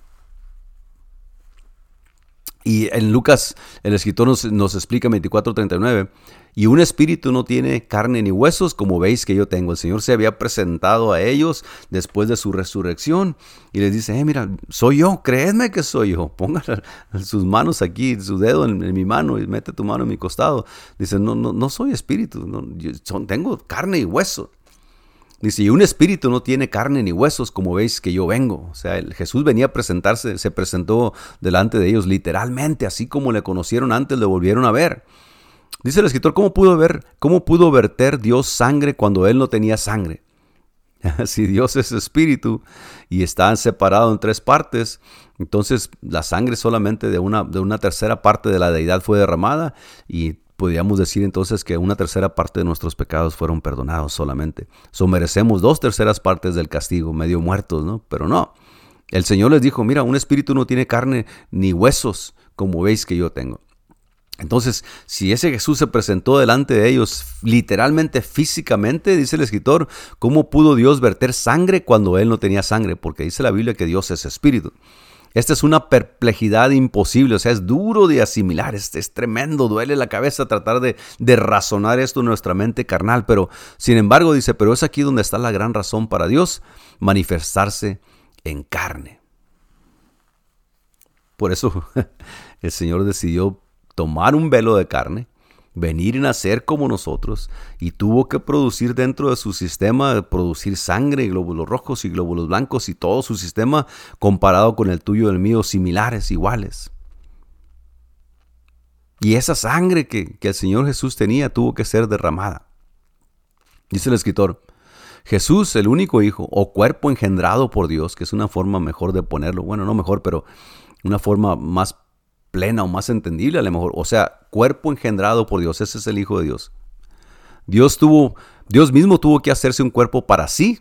Y en Lucas, el escritor nos, nos explica 24:39, y un espíritu no tiene carne ni huesos, como veis que yo tengo. El Señor se había presentado a ellos después de su resurrección y les dice, eh, mira, soy yo, creedme que soy yo. Pongan sus manos aquí, su dedo en, mi mano y mete tu mano en mi costado. Dice, no, no, no soy espíritu, son, tengo carne y hueso. Dice, y un espíritu no tiene carne ni huesos, como veis que yo vengo. O sea, Jesús venía a presentarse, se presentó delante de ellos literalmente, así como le conocieron antes, le volvieron a ver. Dice el escritor, ¿cómo pudo, ver, ¿cómo pudo verter Dios sangre cuando él no tenía sangre? si Dios es espíritu y está separado en tres partes, entonces la sangre solamente de una, de una tercera parte de la deidad fue derramada y podríamos decir entonces que una tercera parte de nuestros pecados fueron perdonados solamente. So merecemos dos terceras partes del castigo, medio muertos, ¿no? Pero no. El Señor les dijo, mira, un espíritu no tiene carne ni huesos, como veis que yo tengo. Entonces, si ese Jesús se presentó delante de ellos literalmente, físicamente, dice el escritor, ¿cómo pudo Dios verter sangre cuando Él no tenía sangre? Porque dice la Biblia que Dios es espíritu. Esta es una perplejidad imposible, o sea, es duro de asimilar, es, es tremendo, duele la cabeza tratar de, de, razonar esto en nuestra mente carnal, pero sin embargo dice, pero es aquí donde está la gran razón para Dios, manifestarse en carne. Por eso el Señor decidió tomar un velo de carne, venir y nacer como nosotros, y tuvo que producir dentro de su sistema, producir sangre y glóbulos rojos y glóbulos blancos y todo su sistema comparado con el tuyo y el mío, similares, iguales. Y esa sangre que, que el Señor Jesús tenía tuvo que ser derramada. Dice el escritor, Jesús, el único hijo o cuerpo engendrado por Dios, que es una forma mejor de ponerlo, bueno, no mejor, pero una forma más plena o más entendible a lo mejor. O sea, cuerpo engendrado por Dios, ese es el Hijo de Dios. Dios tuvo, Dios mismo tuvo que hacerse un cuerpo para sí,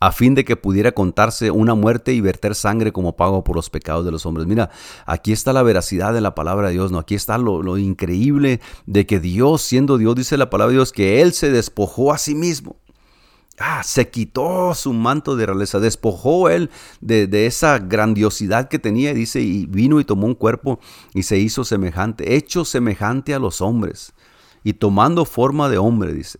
a fin de que pudiera contarse una muerte y verter sangre como pago por los pecados de los hombres. Mira, aquí está la veracidad de la palabra de Dios, ¿no? Aquí está lo, lo increíble de que Dios, siendo Dios, dice la palabra de Dios, que Él se despojó a sí mismo. Ah, se quitó su manto de realeza, despojó él de, esa grandiosidad que tenía, dice, y vino y tomó un cuerpo y se hizo semejante, hecho semejante a los hombres, y tomando forma de hombre, dice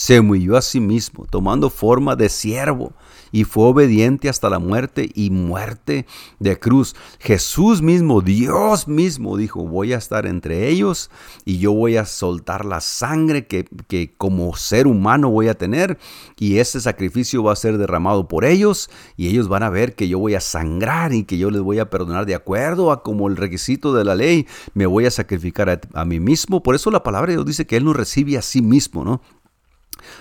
se humilló a sí mismo, tomando forma de siervo, y fue obediente hasta la muerte y muerte de cruz. Jesús mismo, Dios mismo, dijo, voy a estar entre ellos y yo voy a soltar la sangre que, que como ser humano voy a tener, y ese sacrificio va a ser derramado por ellos, y ellos van a ver que yo voy a sangrar y que yo les voy a perdonar de acuerdo a como el requisito de la ley, me voy a sacrificar a, a mí mismo. Por eso la palabra de Dios dice que Él nos recibe a sí mismo, ¿no?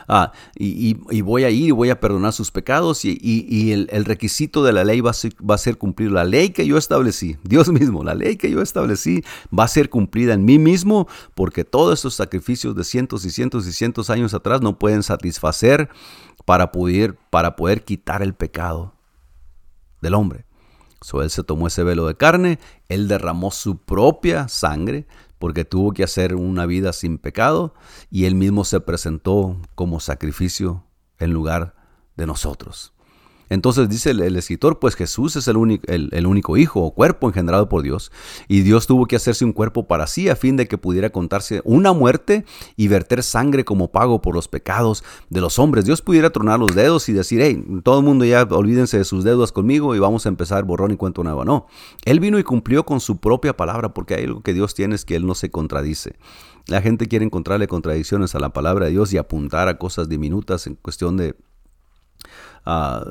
Ah, y, voy a ir y voy a perdonar sus pecados y, el, requisito de la ley va a, ser, cumplir la ley que yo establecí, Dios mismo, la ley que yo establecí va a ser cumplida en mí mismo porque todos estos sacrificios de cientos y cientos y cientos años atrás no pueden satisfacer para poder, para poder quitar el pecado del hombre. So, él se tomó ese velo de carne, él derramó su propia sangre, porque tuvo que hacer una vida sin pecado y él mismo se presentó como sacrificio en lugar de nosotros. Entonces dice el, escritor, pues Jesús es el único, el, único hijo o cuerpo engendrado por Dios, y Dios tuvo que hacerse un cuerpo para sí a fin de que pudiera contarse una muerte y verter sangre como pago por los pecados de los hombres. Dios pudiera tronar los dedos y decir, hey, todo el mundo ya olvídense de sus deudas conmigo y vamos a empezar borrón y cuento nuevo. No, Él vino y cumplió con su propia palabra, porque hay algo que Dios tiene es que Él no se contradice. La gente quiere encontrarle contradicciones a la palabra de Dios y apuntar a cosas diminutas en cuestión de Ah,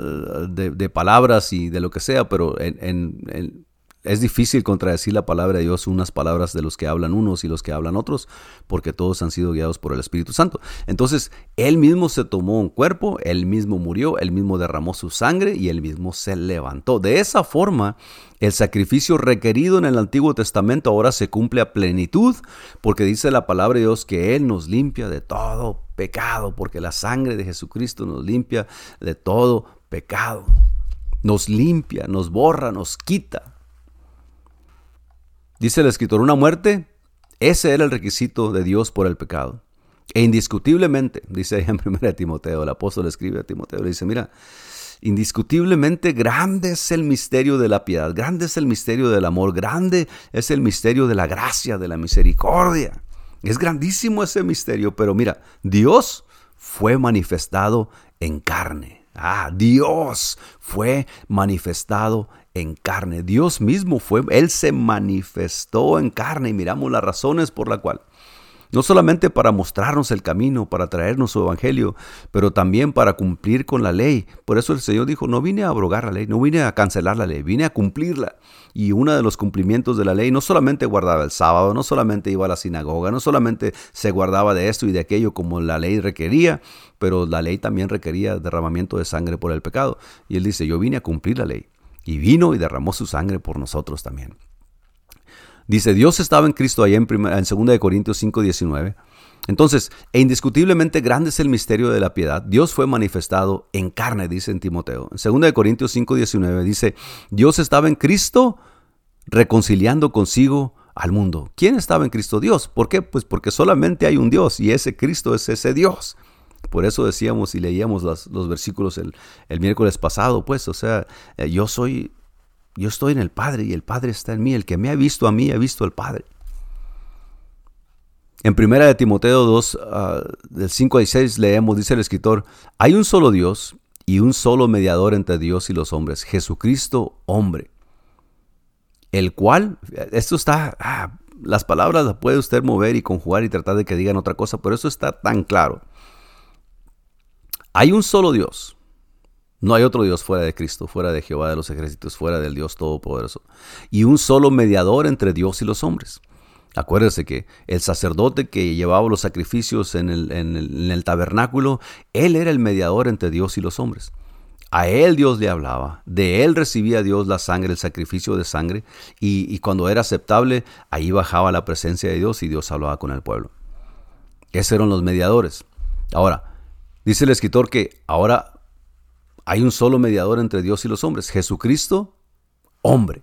de, palabras y de lo que sea, pero en, es difícil contradecir la palabra de Dios, unas palabras de los que hablan unos y los que hablan otros, porque todos han sido guiados por el Espíritu Santo. Entonces, Él mismo se tomó un cuerpo, Él mismo murió, Él mismo derramó su sangre y Él mismo se levantó. De esa forma, el sacrificio requerido en el Antiguo Testamento ahora se cumple a plenitud, porque dice la palabra de Dios que Él nos limpia de todo pecado, porque la sangre de Jesucristo nos limpia de todo pecado. Nos limpia, nos borra, nos quita. Dice el escritor, una muerte, ese era el requisito de Dios por el pecado. E indiscutiblemente, dice en 1 Timoteo, el apóstol escribe a Timoteo, le dice, mira, Indiscutiblemente grande es el misterio de la piedad, grande es el misterio del amor, grande es el misterio de la gracia, de la misericordia. Es grandísimo ese misterio, pero mira, Dios fue manifestado en carne. Ah, Dios fue manifestado en carne. Dios mismo fue, Él se manifestó en carne y miramos las razones por la cual no solamente para mostrarnos el camino, para traernos su evangelio, pero también para cumplir con la ley. Por eso el Señor dijo, no vine a abrogar la ley, no vine a cancelar la ley, vine a cumplirla. Y uno de los cumplimientos de la ley no solamente guardaba el sábado, no solamente iba a la sinagoga, no solamente se guardaba de esto y de aquello como la ley requería, pero la ley también requería derramamiento de sangre por el pecado. Y él dice, yo vine a cumplir la ley. Y vino y derramó su sangre por nosotros también. Dice, Dios estaba en Cristo allá en, en 2 Corintios 5, 19. Entonces, e indiscutiblemente grande es el misterio de la piedad. Dios fue manifestado en carne, dice en Timoteo. En 2 Corintios 5, 19 dice, Dios estaba en Cristo reconciliando consigo al mundo. ¿Quién estaba en Cristo? Dios. ¿Por qué? Pues porque solamente hay un Dios y ese Cristo es ese Dios. Por eso decíamos y leíamos los, versículos el, el, miércoles pasado, pues, o sea, eh, yo soy yo estoy en el Padre y el Padre está en mí. El que me ha visto a mí ha visto al Padre. En primera de Timoteo 2, ah, del 5 al 6 leemos, dice el escritor, hay un solo Dios y un solo mediador entre Dios y los hombres, Jesucristo hombre, el cual, esto está, ah, las palabras las puede usted mover y conjugar y tratar de que digan otra cosa, pero eso está tan claro. Hay un solo Dios no hay otro Dios fuera de Cristo, fuera de Jehová de los ejércitos, fuera del Dios Todopoderoso. Y un solo mediador entre Dios y los hombres. Acuérdese que el sacerdote que llevaba los sacrificios en el, tabernáculo, él era el mediador entre Dios y los hombres. A él Dios le hablaba, de él recibía Dios la sangre, el sacrificio de sangre, y, y cuando era aceptable, ahí bajaba la presencia de Dios y Dios hablaba con el pueblo. Esos eran los mediadores. Ahora, dice el escritor que ahora hay un solo mediador entre Dios y los hombres, Jesucristo, hombre.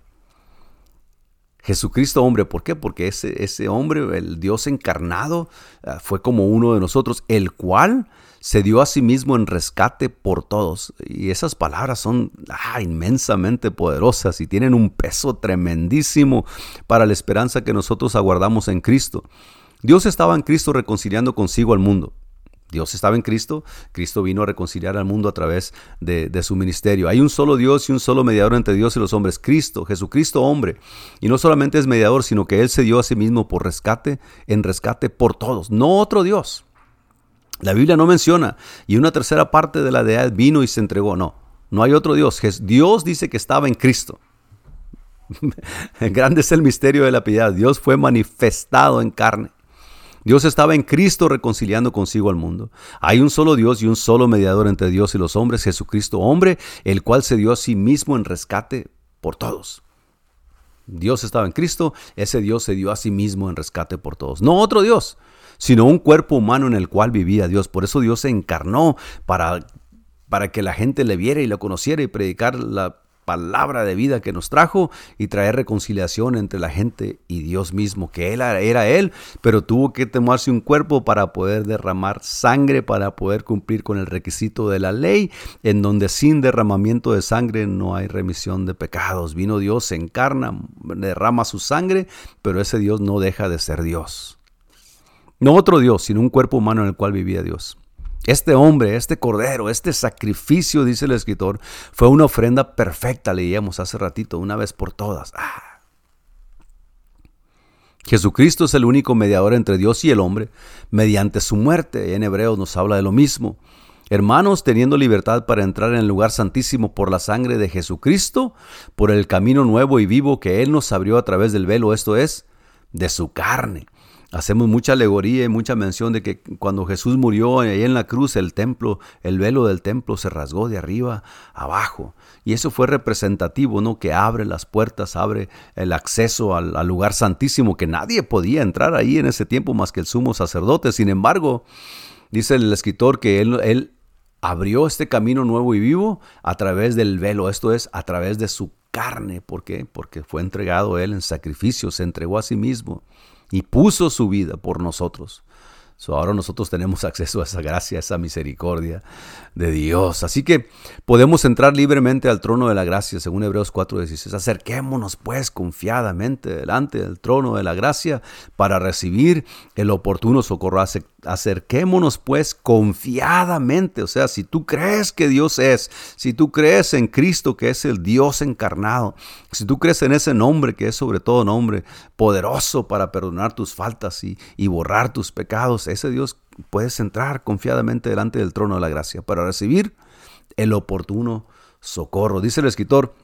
Jesucristo hombre, ¿por qué? Porque ese, ese hombre, el Dios encarnado, ah, fue como uno de nosotros, el cual se dio a sí mismo en rescate por todos. Y esas palabras son ah, inmensamente poderosas y tienen un peso tremendísimo para la esperanza que nosotros aguardamos en Cristo. Dios estaba en Cristo reconciliando consigo al mundo. Dios estaba en Cristo, Cristo vino a reconciliar al mundo a través de, su ministerio. Hay un solo Dios y un solo mediador entre Dios y los hombres, Cristo, Jesucristo hombre. Y no solamente es mediador, sino que Él se dio a sí mismo por rescate, en rescate por todos, no otro Dios. La Biblia no menciona, y una tercera parte de la deidad vino y se entregó, no, no hay otro Dios. Dios dice que estaba en Cristo. Grande es el misterio de la piedad. Dios fue manifestado en carne. Dios estaba en Cristo reconciliando consigo al mundo. Hay un solo Dios y un solo mediador entre Dios y los hombres, Jesucristo hombre, el cual se dio a sí mismo en rescate por todos. Dios estaba en Cristo, ese Dios se dio a sí mismo en rescate por todos. No otro Dios, sino un cuerpo humano en el cual vivía Dios. Por eso Dios se encarnó para, para que la gente le viera y lo conociera y predicar la palabra de vida que nos trajo y traer reconciliación entre la gente y Dios mismo, que Él era Él, pero tuvo que tomarse un cuerpo para poder derramar sangre, para poder cumplir con el requisito de la ley, en donde sin derramamiento de sangre no hay remisión de pecados. Vino Dios, se encarna, derrama su sangre, pero ese Dios no deja de ser Dios. No otro Dios, sino un cuerpo humano en el cual vivía Dios. Este hombre, este cordero, este sacrificio, dice el escritor, fue una ofrenda perfecta, leíamos hace ratito, una vez por todas. Ah. Jesucristo es el único mediador entre Dios y el hombre mediante su muerte. En Hebreos nos habla de lo mismo. Hermanos, teniendo libertad para entrar en el lugar santísimo por la sangre de Jesucristo, por el camino nuevo y vivo que Él nos abrió a través del velo, esto es, de su carne Hacemos mucha alegoría y mucha mención de que cuando Jesús murió ahí en la cruz, el templo, el velo del templo se rasgó de arriba abajo. Y eso fue representativo, ¿no? Que abre las puertas, abre el acceso al, lugar santísimo, que nadie podía entrar ahí en ese tiempo más que el sumo sacerdote. Sin embargo, dice el escritor que él, él abrió este camino nuevo y vivo a través del velo, esto es, a través de su carne. ¿Por qué? Porque fue entregado él en sacrificio, se entregó a sí mismo y puso su vida por nosotros. Ahora nosotros tenemos acceso a esa gracia, a esa misericordia de Dios. Así que podemos entrar libremente al trono de la gracia, según Hebreos 4:16. Acerquémonos pues confiadamente delante del trono de la gracia para recibir el oportuno socorro. Acerquémonos pues confiadamente. O sea, si tú crees que Dios es, si tú crees en Cristo que es el Dios encarnado, si tú crees en ese nombre que es sobre todo nombre, poderoso para perdonar tus faltas y borrar tus pecados, ese Dios puedes entrar confiadamente delante del trono de la gracia para recibir el oportuno socorro. Dice el escritor,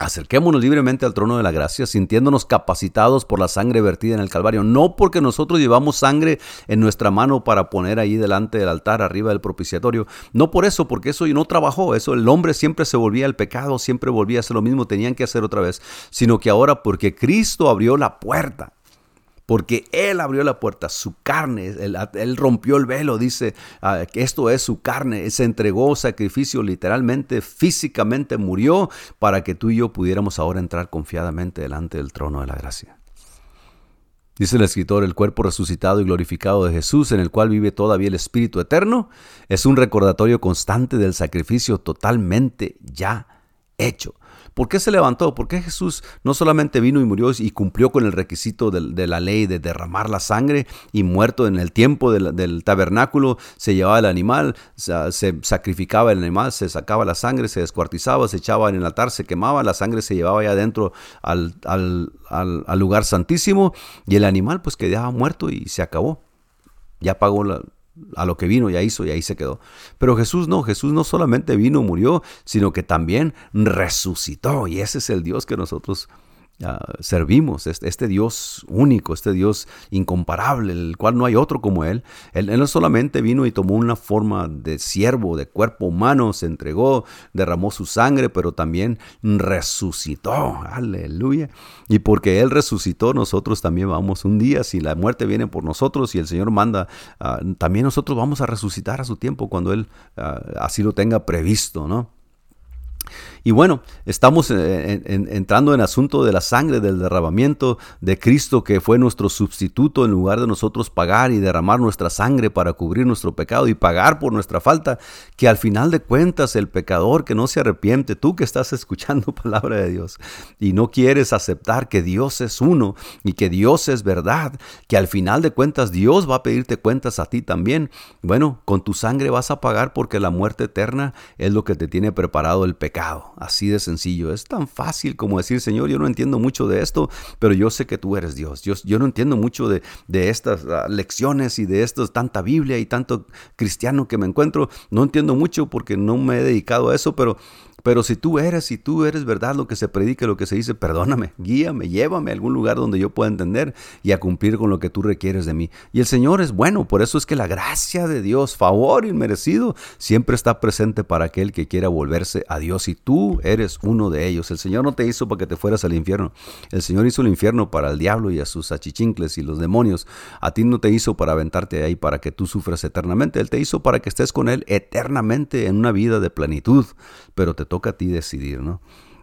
Acerquémonos libremente al trono de la gracia, sintiéndonos capacitados por la sangre vertida en el Calvario, no porque nosotros llevamos sangre en nuestra mano para poner ahí delante del altar, arriba del propiciatorio, no por eso, porque eso no trabajó, eso el hombre siempre se volvía al pecado, siempre volvía a hacer lo mismo, tenían que hacer otra vez, sino que ahora porque Cristo abrió la puerta porque Él abrió la puerta, su carne, Él, rompió el velo, dice ah, que esto es su carne, se entregó sacrificio literalmente, físicamente murió para que tú y yo pudiéramos ahora entrar confiadamente delante del trono de la gracia. Dice el escritor, el cuerpo resucitado y glorificado de Jesús, en el cual vive todavía el Espíritu Eterno, es un recordatorio constante del sacrificio totalmente ya hecho. ¿Por qué se levantó? ¿Por qué Jesús no solamente vino y murió y cumplió con el requisito de, la ley de derramar la sangre y muerto en el tiempo del, tabernáculo, se llevaba el animal, se, sacrificaba el animal, se sacaba la sangre, se descuartizaba, se echaba en el altar, se quemaba, la sangre se llevaba ya adentro al, al lugar santísimo y el animal pues quedaba muerto y se acabó. Ya pagó la, a lo que vino, ya hizo y ahí se quedó. Pero Jesús no, Jesús no solamente vino, murió, sino que también resucitó. Y ese es el Dios que nosotros servimos, este, este, Dios único, este Dios incomparable, el cual no hay otro como Él. él. no solamente vino y tomó una forma de siervo, de cuerpo humano, se entregó, derramó su sangre, pero también resucitó. Aleluya. Y porque Él resucitó, nosotros también vamos un día, si la muerte viene por nosotros y el Señor manda, ah, también nosotros vamos a resucitar a su tiempo cuando Él ah, así lo tenga previsto, ¿no? Y bueno, estamos eh, entrando en asunto de la sangre, del derramamiento de Cristo que fue nuestro sustituto en lugar de nosotros pagar y derramar nuestra sangre para cubrir nuestro pecado y pagar por nuestra falta, que al final de cuentas el pecador que no se arrepiente, tú que estás escuchando palabra de Dios y no quieres aceptar que Dios es uno y que Dios es verdad, que al final de cuentas Dios va a pedirte cuentas a ti también, bueno, con tu sangre vas a pagar porque la muerte eterna es lo que te tiene preparado el pecado. Así de sencillo. Es tan fácil como decir, Señor, yo no entiendo mucho de esto, pero yo sé que tú eres Dios. Yo, yo no entiendo mucho de, de estas ah, lecciones y de esto, tanta Biblia y tanto cristiano que me encuentro. No entiendo mucho porque no me he dedicado a eso, pero pero si tú eres, si tú eres verdad lo que se predica, lo que se dice, perdóname, guíame, llévame a algún lugar donde yo pueda entender y a cumplir con lo que tú requieres de mí. Y el Señor es bueno, por eso es que la gracia de Dios, favor inmerecido, siempre está presente para aquel que quiera volverse a Dios y tú eres uno de ellos. El Señor no te hizo para que te fueras al infierno. El Señor hizo el infierno para el diablo y a sus achichincles y los demonios. A ti no te hizo para aventarte ahí para que tú sufras eternamente. Él te hizo para que estés con Él eternamente en una vida de plenitud. Pero te toca a ti decidir, ¿no?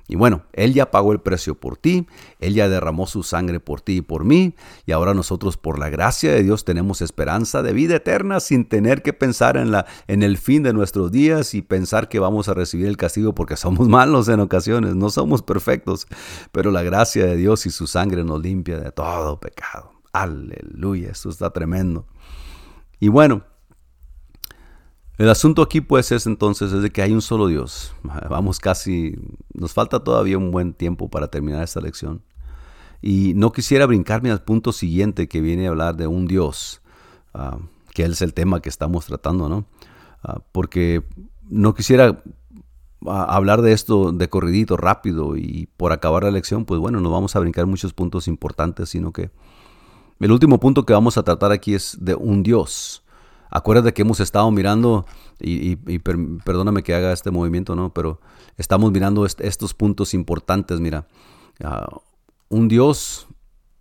Y bueno, Él ya pagó el precio por ti, Él ya derramó su sangre por ti y por mí, y ahora nosotros por la gracia de Dios tenemos esperanza de vida eterna sin tener que pensar en, la, en el fin de nuestros días y pensar que vamos a recibir el castigo porque somos malos en ocasiones, no somos perfectos, pero la gracia de Dios y su sangre nos limpia de todo pecado. Aleluya, eso está tremendo. Y bueno, el asunto aquí pues es entonces es de que hay un solo Dios. Vamos casi, nos falta todavía un buen tiempo para terminar esta lección. Y no quisiera brincarme al punto siguiente que viene a hablar de un Dios, ah, que es el tema que estamos tratando, ¿no? Ah, porque no quisiera ah, hablar de esto de corridito, rápido, y por acabar la lección, pues bueno, no vamos a brincar muchos puntos importantes, sino que el último punto que vamos a tratar aquí es de un Dios. Acuérdate que hemos estado mirando, y, perdóname que haga este movimiento, ¿no? Pero estamos mirando estos puntos importantes, mira. Ah, un Dios,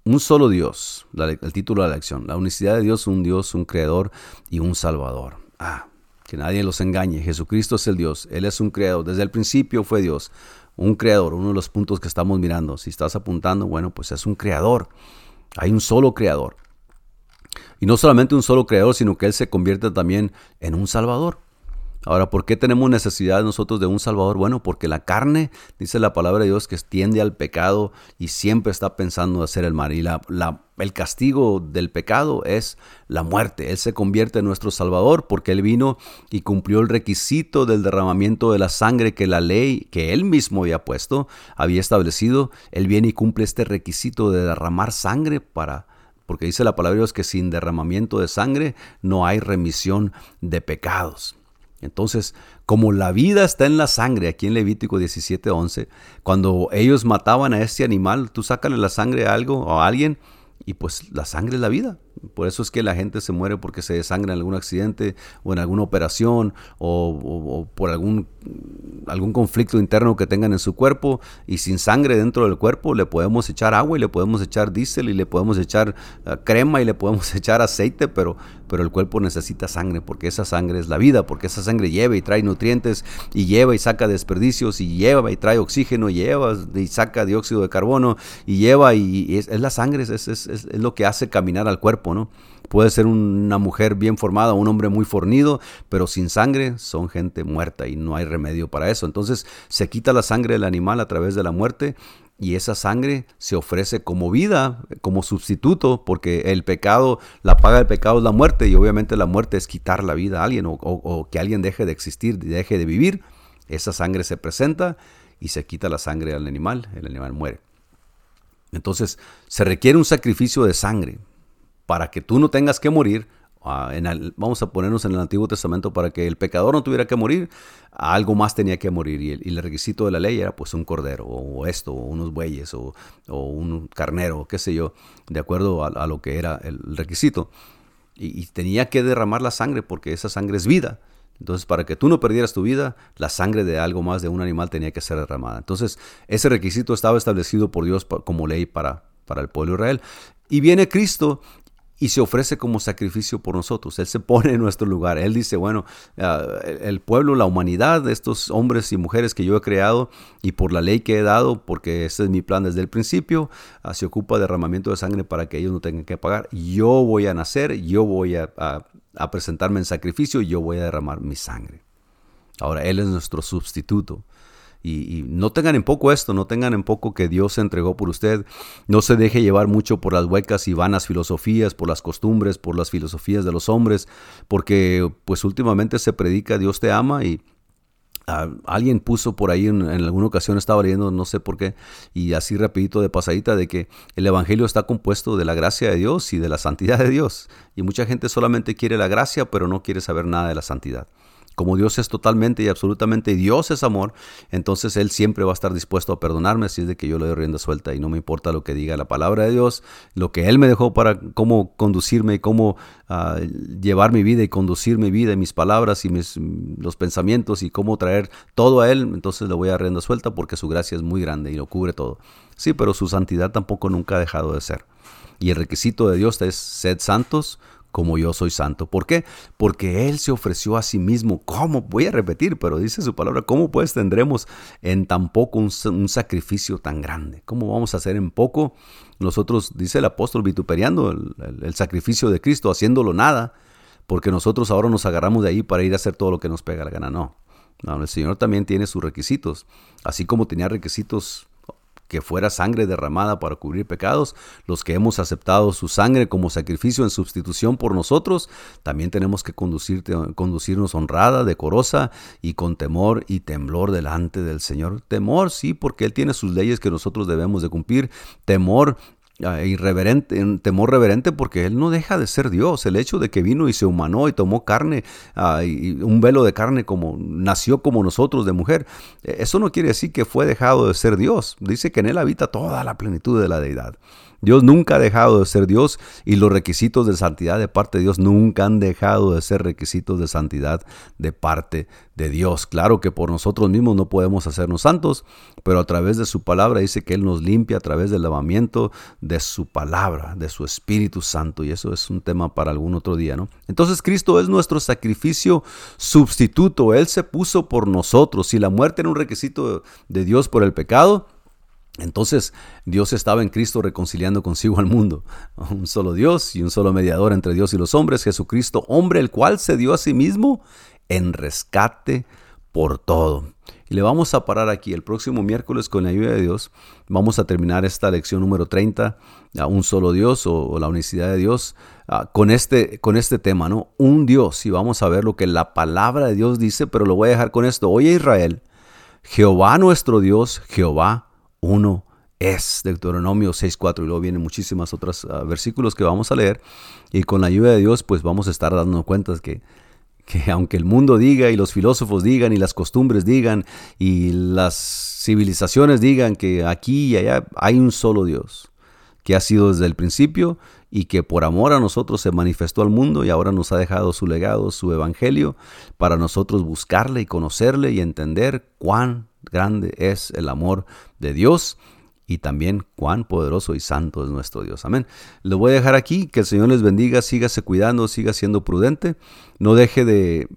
un solo Dios, el título de la lección. La unicidad de Dios, un Dios, un creador y un salvador. Ah, que nadie los engañe. Jesucristo es el Dios. Él es un creador. Desde el principio fue Dios. Un creador, uno de los puntos que estamos mirando. Si estás apuntando, bueno, pues es un creador. Hay un solo creador. Y no solamente un solo creador, sino que Él se convierte también en un salvador. Ahora, ¿por qué tenemos necesidad nosotros de un Salvador? Bueno, porque la carne, dice la palabra de Dios, que tiende al pecado y siempre está pensando hacer el mal. Y la, el castigo del pecado es la muerte. Él se convierte en nuestro Salvador porque Él vino y cumplió el requisito del derramamiento de la sangre que la ley que Él mismo había puesto, había establecido. Él viene y cumple este requisito de derramar sangre para porque dice la palabra de Dios que sin derramamiento de sangre no hay remisión de pecados. Entonces, como la vida está en la sangre, aquí en Levítico 17:11, cuando ellos mataban a este animal, tú sácale la sangre a algo o a alguien y pues la sangre es la vida. Por eso es que la gente se muere porque se desangra en algún accidente o en alguna operación o, por algún, algún conflicto interno que tengan en su cuerpo y sin sangre dentro del cuerpo le podemos echar agua y le podemos echar diésel y le podemos echar eh, crema y le podemos echar aceite, pero, pero el cuerpo necesita sangre porque esa sangre es la vida, porque esa sangre lleva y trae nutrientes y lleva y saca desperdicios y lleva y trae oxígeno y lleva y saca dióxido de carbono y lleva y, es, la sangre, es, es lo que hace caminar al cuerpo. Puede ser una mujer bien formada, un hombre muy fornido, pero sin sangre son gente muerta y no hay remedio para eso. Entonces se quita la sangre del animal a través de la muerte y esa sangre se ofrece como vida, como sustituto, porque el pecado, la paga del pecado es la muerte y obviamente la muerte es quitar la vida a alguien o, que alguien deje de existir, deje de vivir. Esa sangre se presenta y se quita la sangre al animal, el animal muere. Entonces se requiere un sacrificio de sangre para que tú no tengas que morir, ah, vamos a ponernos en el Antiguo Testamento, para que el pecador no tuviera que morir, algo más tenía que morir. Y el, requisito de la ley era pues un cordero, o, esto, o unos bueyes, o, un carnero, qué sé yo, de acuerdo a, lo que era el requisito. Y, tenía que derramar la sangre porque esa sangre es vida. Entonces, para que tú no perdieras tu vida, la sangre de algo más de un animal tenía que ser derramada. Entonces, ese requisito estaba establecido por Dios como ley para, para el pueblo de Israel. Y viene Cristo y se ofrece como sacrificio por nosotros. Él se pone en nuestro lugar. Él dice, bueno, ah, el pueblo, la humanidad, estos hombres y mujeres que yo he creado y por la ley que he dado, porque ese es mi plan desde el principio, ah, se ocupa de derramamiento de sangre para que ellos no tengan que pagar. Yo voy a nacer, yo voy a, a presentarme en sacrificio yo voy a derramar mi sangre. Ahora, Él es nuestro sustituto. Y, no tengan en poco esto, no tengan en poco que Dios se entregó por usted. No se deje llevar mucho por las huecas y vanas filosofías, por las costumbres, por las filosofías de los hombres, porque pues últimamente se predica Dios te ama y ah, alguien puso por ahí en, alguna ocasión estaba leyendo, no sé por qué, y así rapidito de pasadita, de que el Evangelio está compuesto de la gracia de Dios y de la santidad de Dios. Y mucha gente solamente quiere la gracia, pero no quiere saber nada de la santidad como Dios es totalmente y absolutamente Dios es amor, entonces Él siempre va a estar dispuesto a perdonarme si es de que yo le doy rienda suelta y no me importa lo que diga la palabra de Dios, lo que Él me dejó para cómo conducirme cómo ah, llevar mi vida y conducir mi vida y mis palabras y mis, los pensamientos y cómo traer todo a Él, entonces le voy a dar rienda suelta porque su gracia es muy grande y lo cubre todo. Sí, pero su santidad tampoco nunca ha dejado de ser. Y el requisito de Dios es sed santos como yo soy santo. ¿Por qué? Porque Él se ofreció a sí mismo. ¿Cómo? Voy a repetir, pero dice su palabra, ¿cómo pues tendremos en tan poco un, sacrificio tan grande? ¿Cómo vamos a hacer en poco? Nosotros, dice el apóstol vituperiando el, sacrificio de Cristo, haciéndolo nada, porque nosotros ahora nos agarramos de ahí para ir a hacer todo lo que nos pega la gana. No. No, el Señor también tiene sus requisitos, así como tenía requisitos que fuera sangre derramada para cubrir pecados, los que hemos aceptado su sangre como sacrificio en sustitución por nosotros, también tenemos que conducirnos honrada, decorosa y con temor y temblor delante del Señor. Temor, sí, porque Él tiene sus leyes que nosotros debemos de cumplir. Temor irreverente, un temor reverente porque él no deja de ser Dios. El hecho de que vino y se humanó y tomó carne, ah, y un velo de carne como nació como nosotros de mujer, e, eso no quiere decir que fue dejado de ser Dios. Dice que en él habita toda la plenitud de la deidad. Dios nunca ha dejado de ser Dios y los requisitos de santidad de parte de Dios nunca han dejado de ser requisitos de santidad de parte de Dios. Claro que por nosotros mismos no podemos hacernos santos, pero a través de su palabra dice que Él nos limpia a través del lavamiento de su palabra, de su Espíritu Santo, y eso es un tema para algún otro día, ¿no? Entonces Cristo es nuestro sacrificio sustituto, Él se puso por nosotros. Si la muerte era un requisito de Dios por el pecado, Entonces Dios estaba en Cristo reconciliando consigo al mundo. Un solo Dios y un solo mediador entre Dios y los hombres, Jesucristo, hombre, el cual se dio a sí mismo en rescate por todo. Y le vamos a parar aquí el próximo miércoles con la ayuda de Dios. Vamos a terminar esta lección número 30, a un solo Dios o, la unicidad de Dios, con, este, con este tema, ¿no? Un Dios. Y vamos a ver lo que la palabra de Dios dice, pero lo voy a dejar con esto. Oye Israel, Jehová nuestro Dios, Jehová uno es. Deuteronomio 6.4 y luego vienen muchísimas otros ah, versículos que vamos a leer. Y con la ayuda de Dios, pues vamos a estar dando cuenta que, que aunque el mundo diga y los filósofos digan y las costumbres digan y las civilizaciones digan que aquí y allá hay un solo Dios, que ha sido desde el principio y que por amor a nosotros se manifestó al mundo y ahora nos ha dejado su legado, su evangelio, para nosotros buscarle y conocerle y entender cuán grande es el amor de Dios y también cuán poderoso y santo es nuestro Dios. Amén. Lo voy a dejar aquí, que el Señor les bendiga, sígase cuidando, siga siendo prudente, no deje de,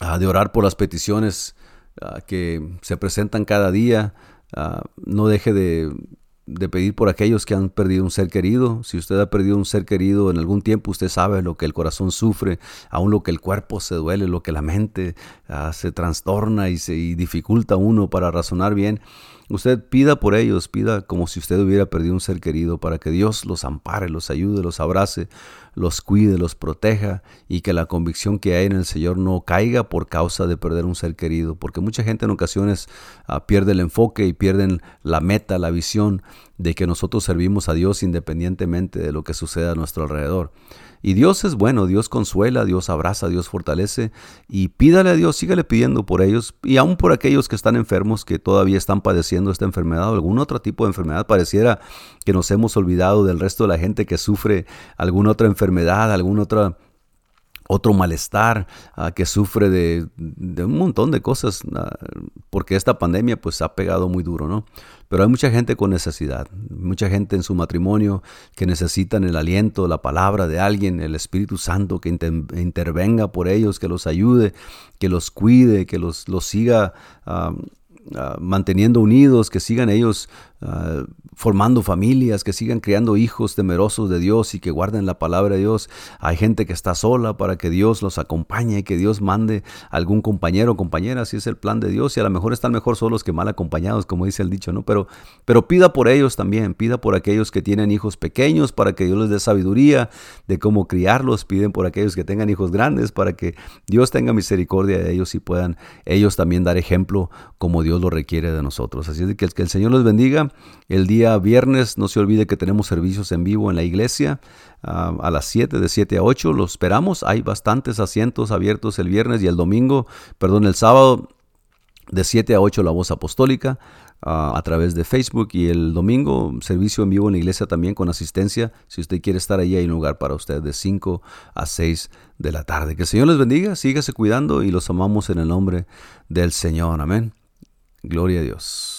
ah, de orar por las peticiones ah, que se presentan cada día, ah, no deje de de pedir por aquellos que han perdido un ser querido. Si usted ha perdido un ser querido en algún tiempo, usted sabe lo que el corazón sufre, aún lo que el cuerpo se duele, lo que la mente ah, se trastorna y se dificulta uno para razonar bien. Usted pida por ellos, pida como si usted hubiera perdido un ser querido para que Dios los ampare, los ayude, los abrace, los cuide, los proteja y que la convicción que hay en el Señor no caiga por causa de perder un ser querido, porque mucha gente en ocasiones ah, pierde el enfoque y pierden la meta, la visión de que nosotros servimos a Dios independientemente de lo que suceda a nuestro alrededor. Y Dios es bueno, Dios consuela, Dios abraza, Dios fortalece y pídale a Dios, sígale pidiendo por ellos y aún por aquellos que están enfermos, que todavía están padeciendo esta enfermedad o algún otro tipo de enfermedad. Pareciera que nos hemos olvidado del resto de la gente que sufre alguna otra enfermedad, alguna otra otro malestar, ah, que sufre de, un montón de cosas, ah, porque esta pandemia pues ha pegado muy duro, ¿no? Pero hay mucha gente con necesidad, mucha gente en su matrimonio que necesitan el aliento, la palabra de alguien, el Espíritu Santo que intervenga por ellos, que los ayude, que los cuide, que los, los siga ah, manteniendo unidos, que sigan ellos formando familias, que sigan criando hijos temerosos de Dios y que guarden la palabra de Dios. Hay gente que está sola para que Dios los acompañe y que Dios mande algún compañero o compañera, si es el plan de Dios. Y a lo mejor están mejor solos que mal acompañados, como dice el dicho, ¿no? Pero, pero pida por ellos también, pida por aquellos que tienen hijos pequeños para que Dios les dé sabiduría de cómo criarlos. Piden por aquellos que tengan hijos grandes para que Dios tenga misericordia de ellos y puedan ellos también dar ejemplo como Dios lo requiere de nosotros. Así es que, que el Señor los bendiga. El día viernes no se olvide que tenemos servicios en vivo en la iglesia ah, a las 7, de 7 a 8. Los esperamos. Hay bastantes asientos abiertos el viernes y el domingo, perdón, el sábado de 7 a 8 la voz apostólica. Ah, a través de Facebook y el domingo servicio en vivo en la iglesia también con asistencia. Si usted quiere estar allí hay un lugar para usted de 5 a 6 de la tarde. Que el Señor les bendiga, sígase cuidando y los amamos en el nombre del Señor. Amén. Gloria a Dios.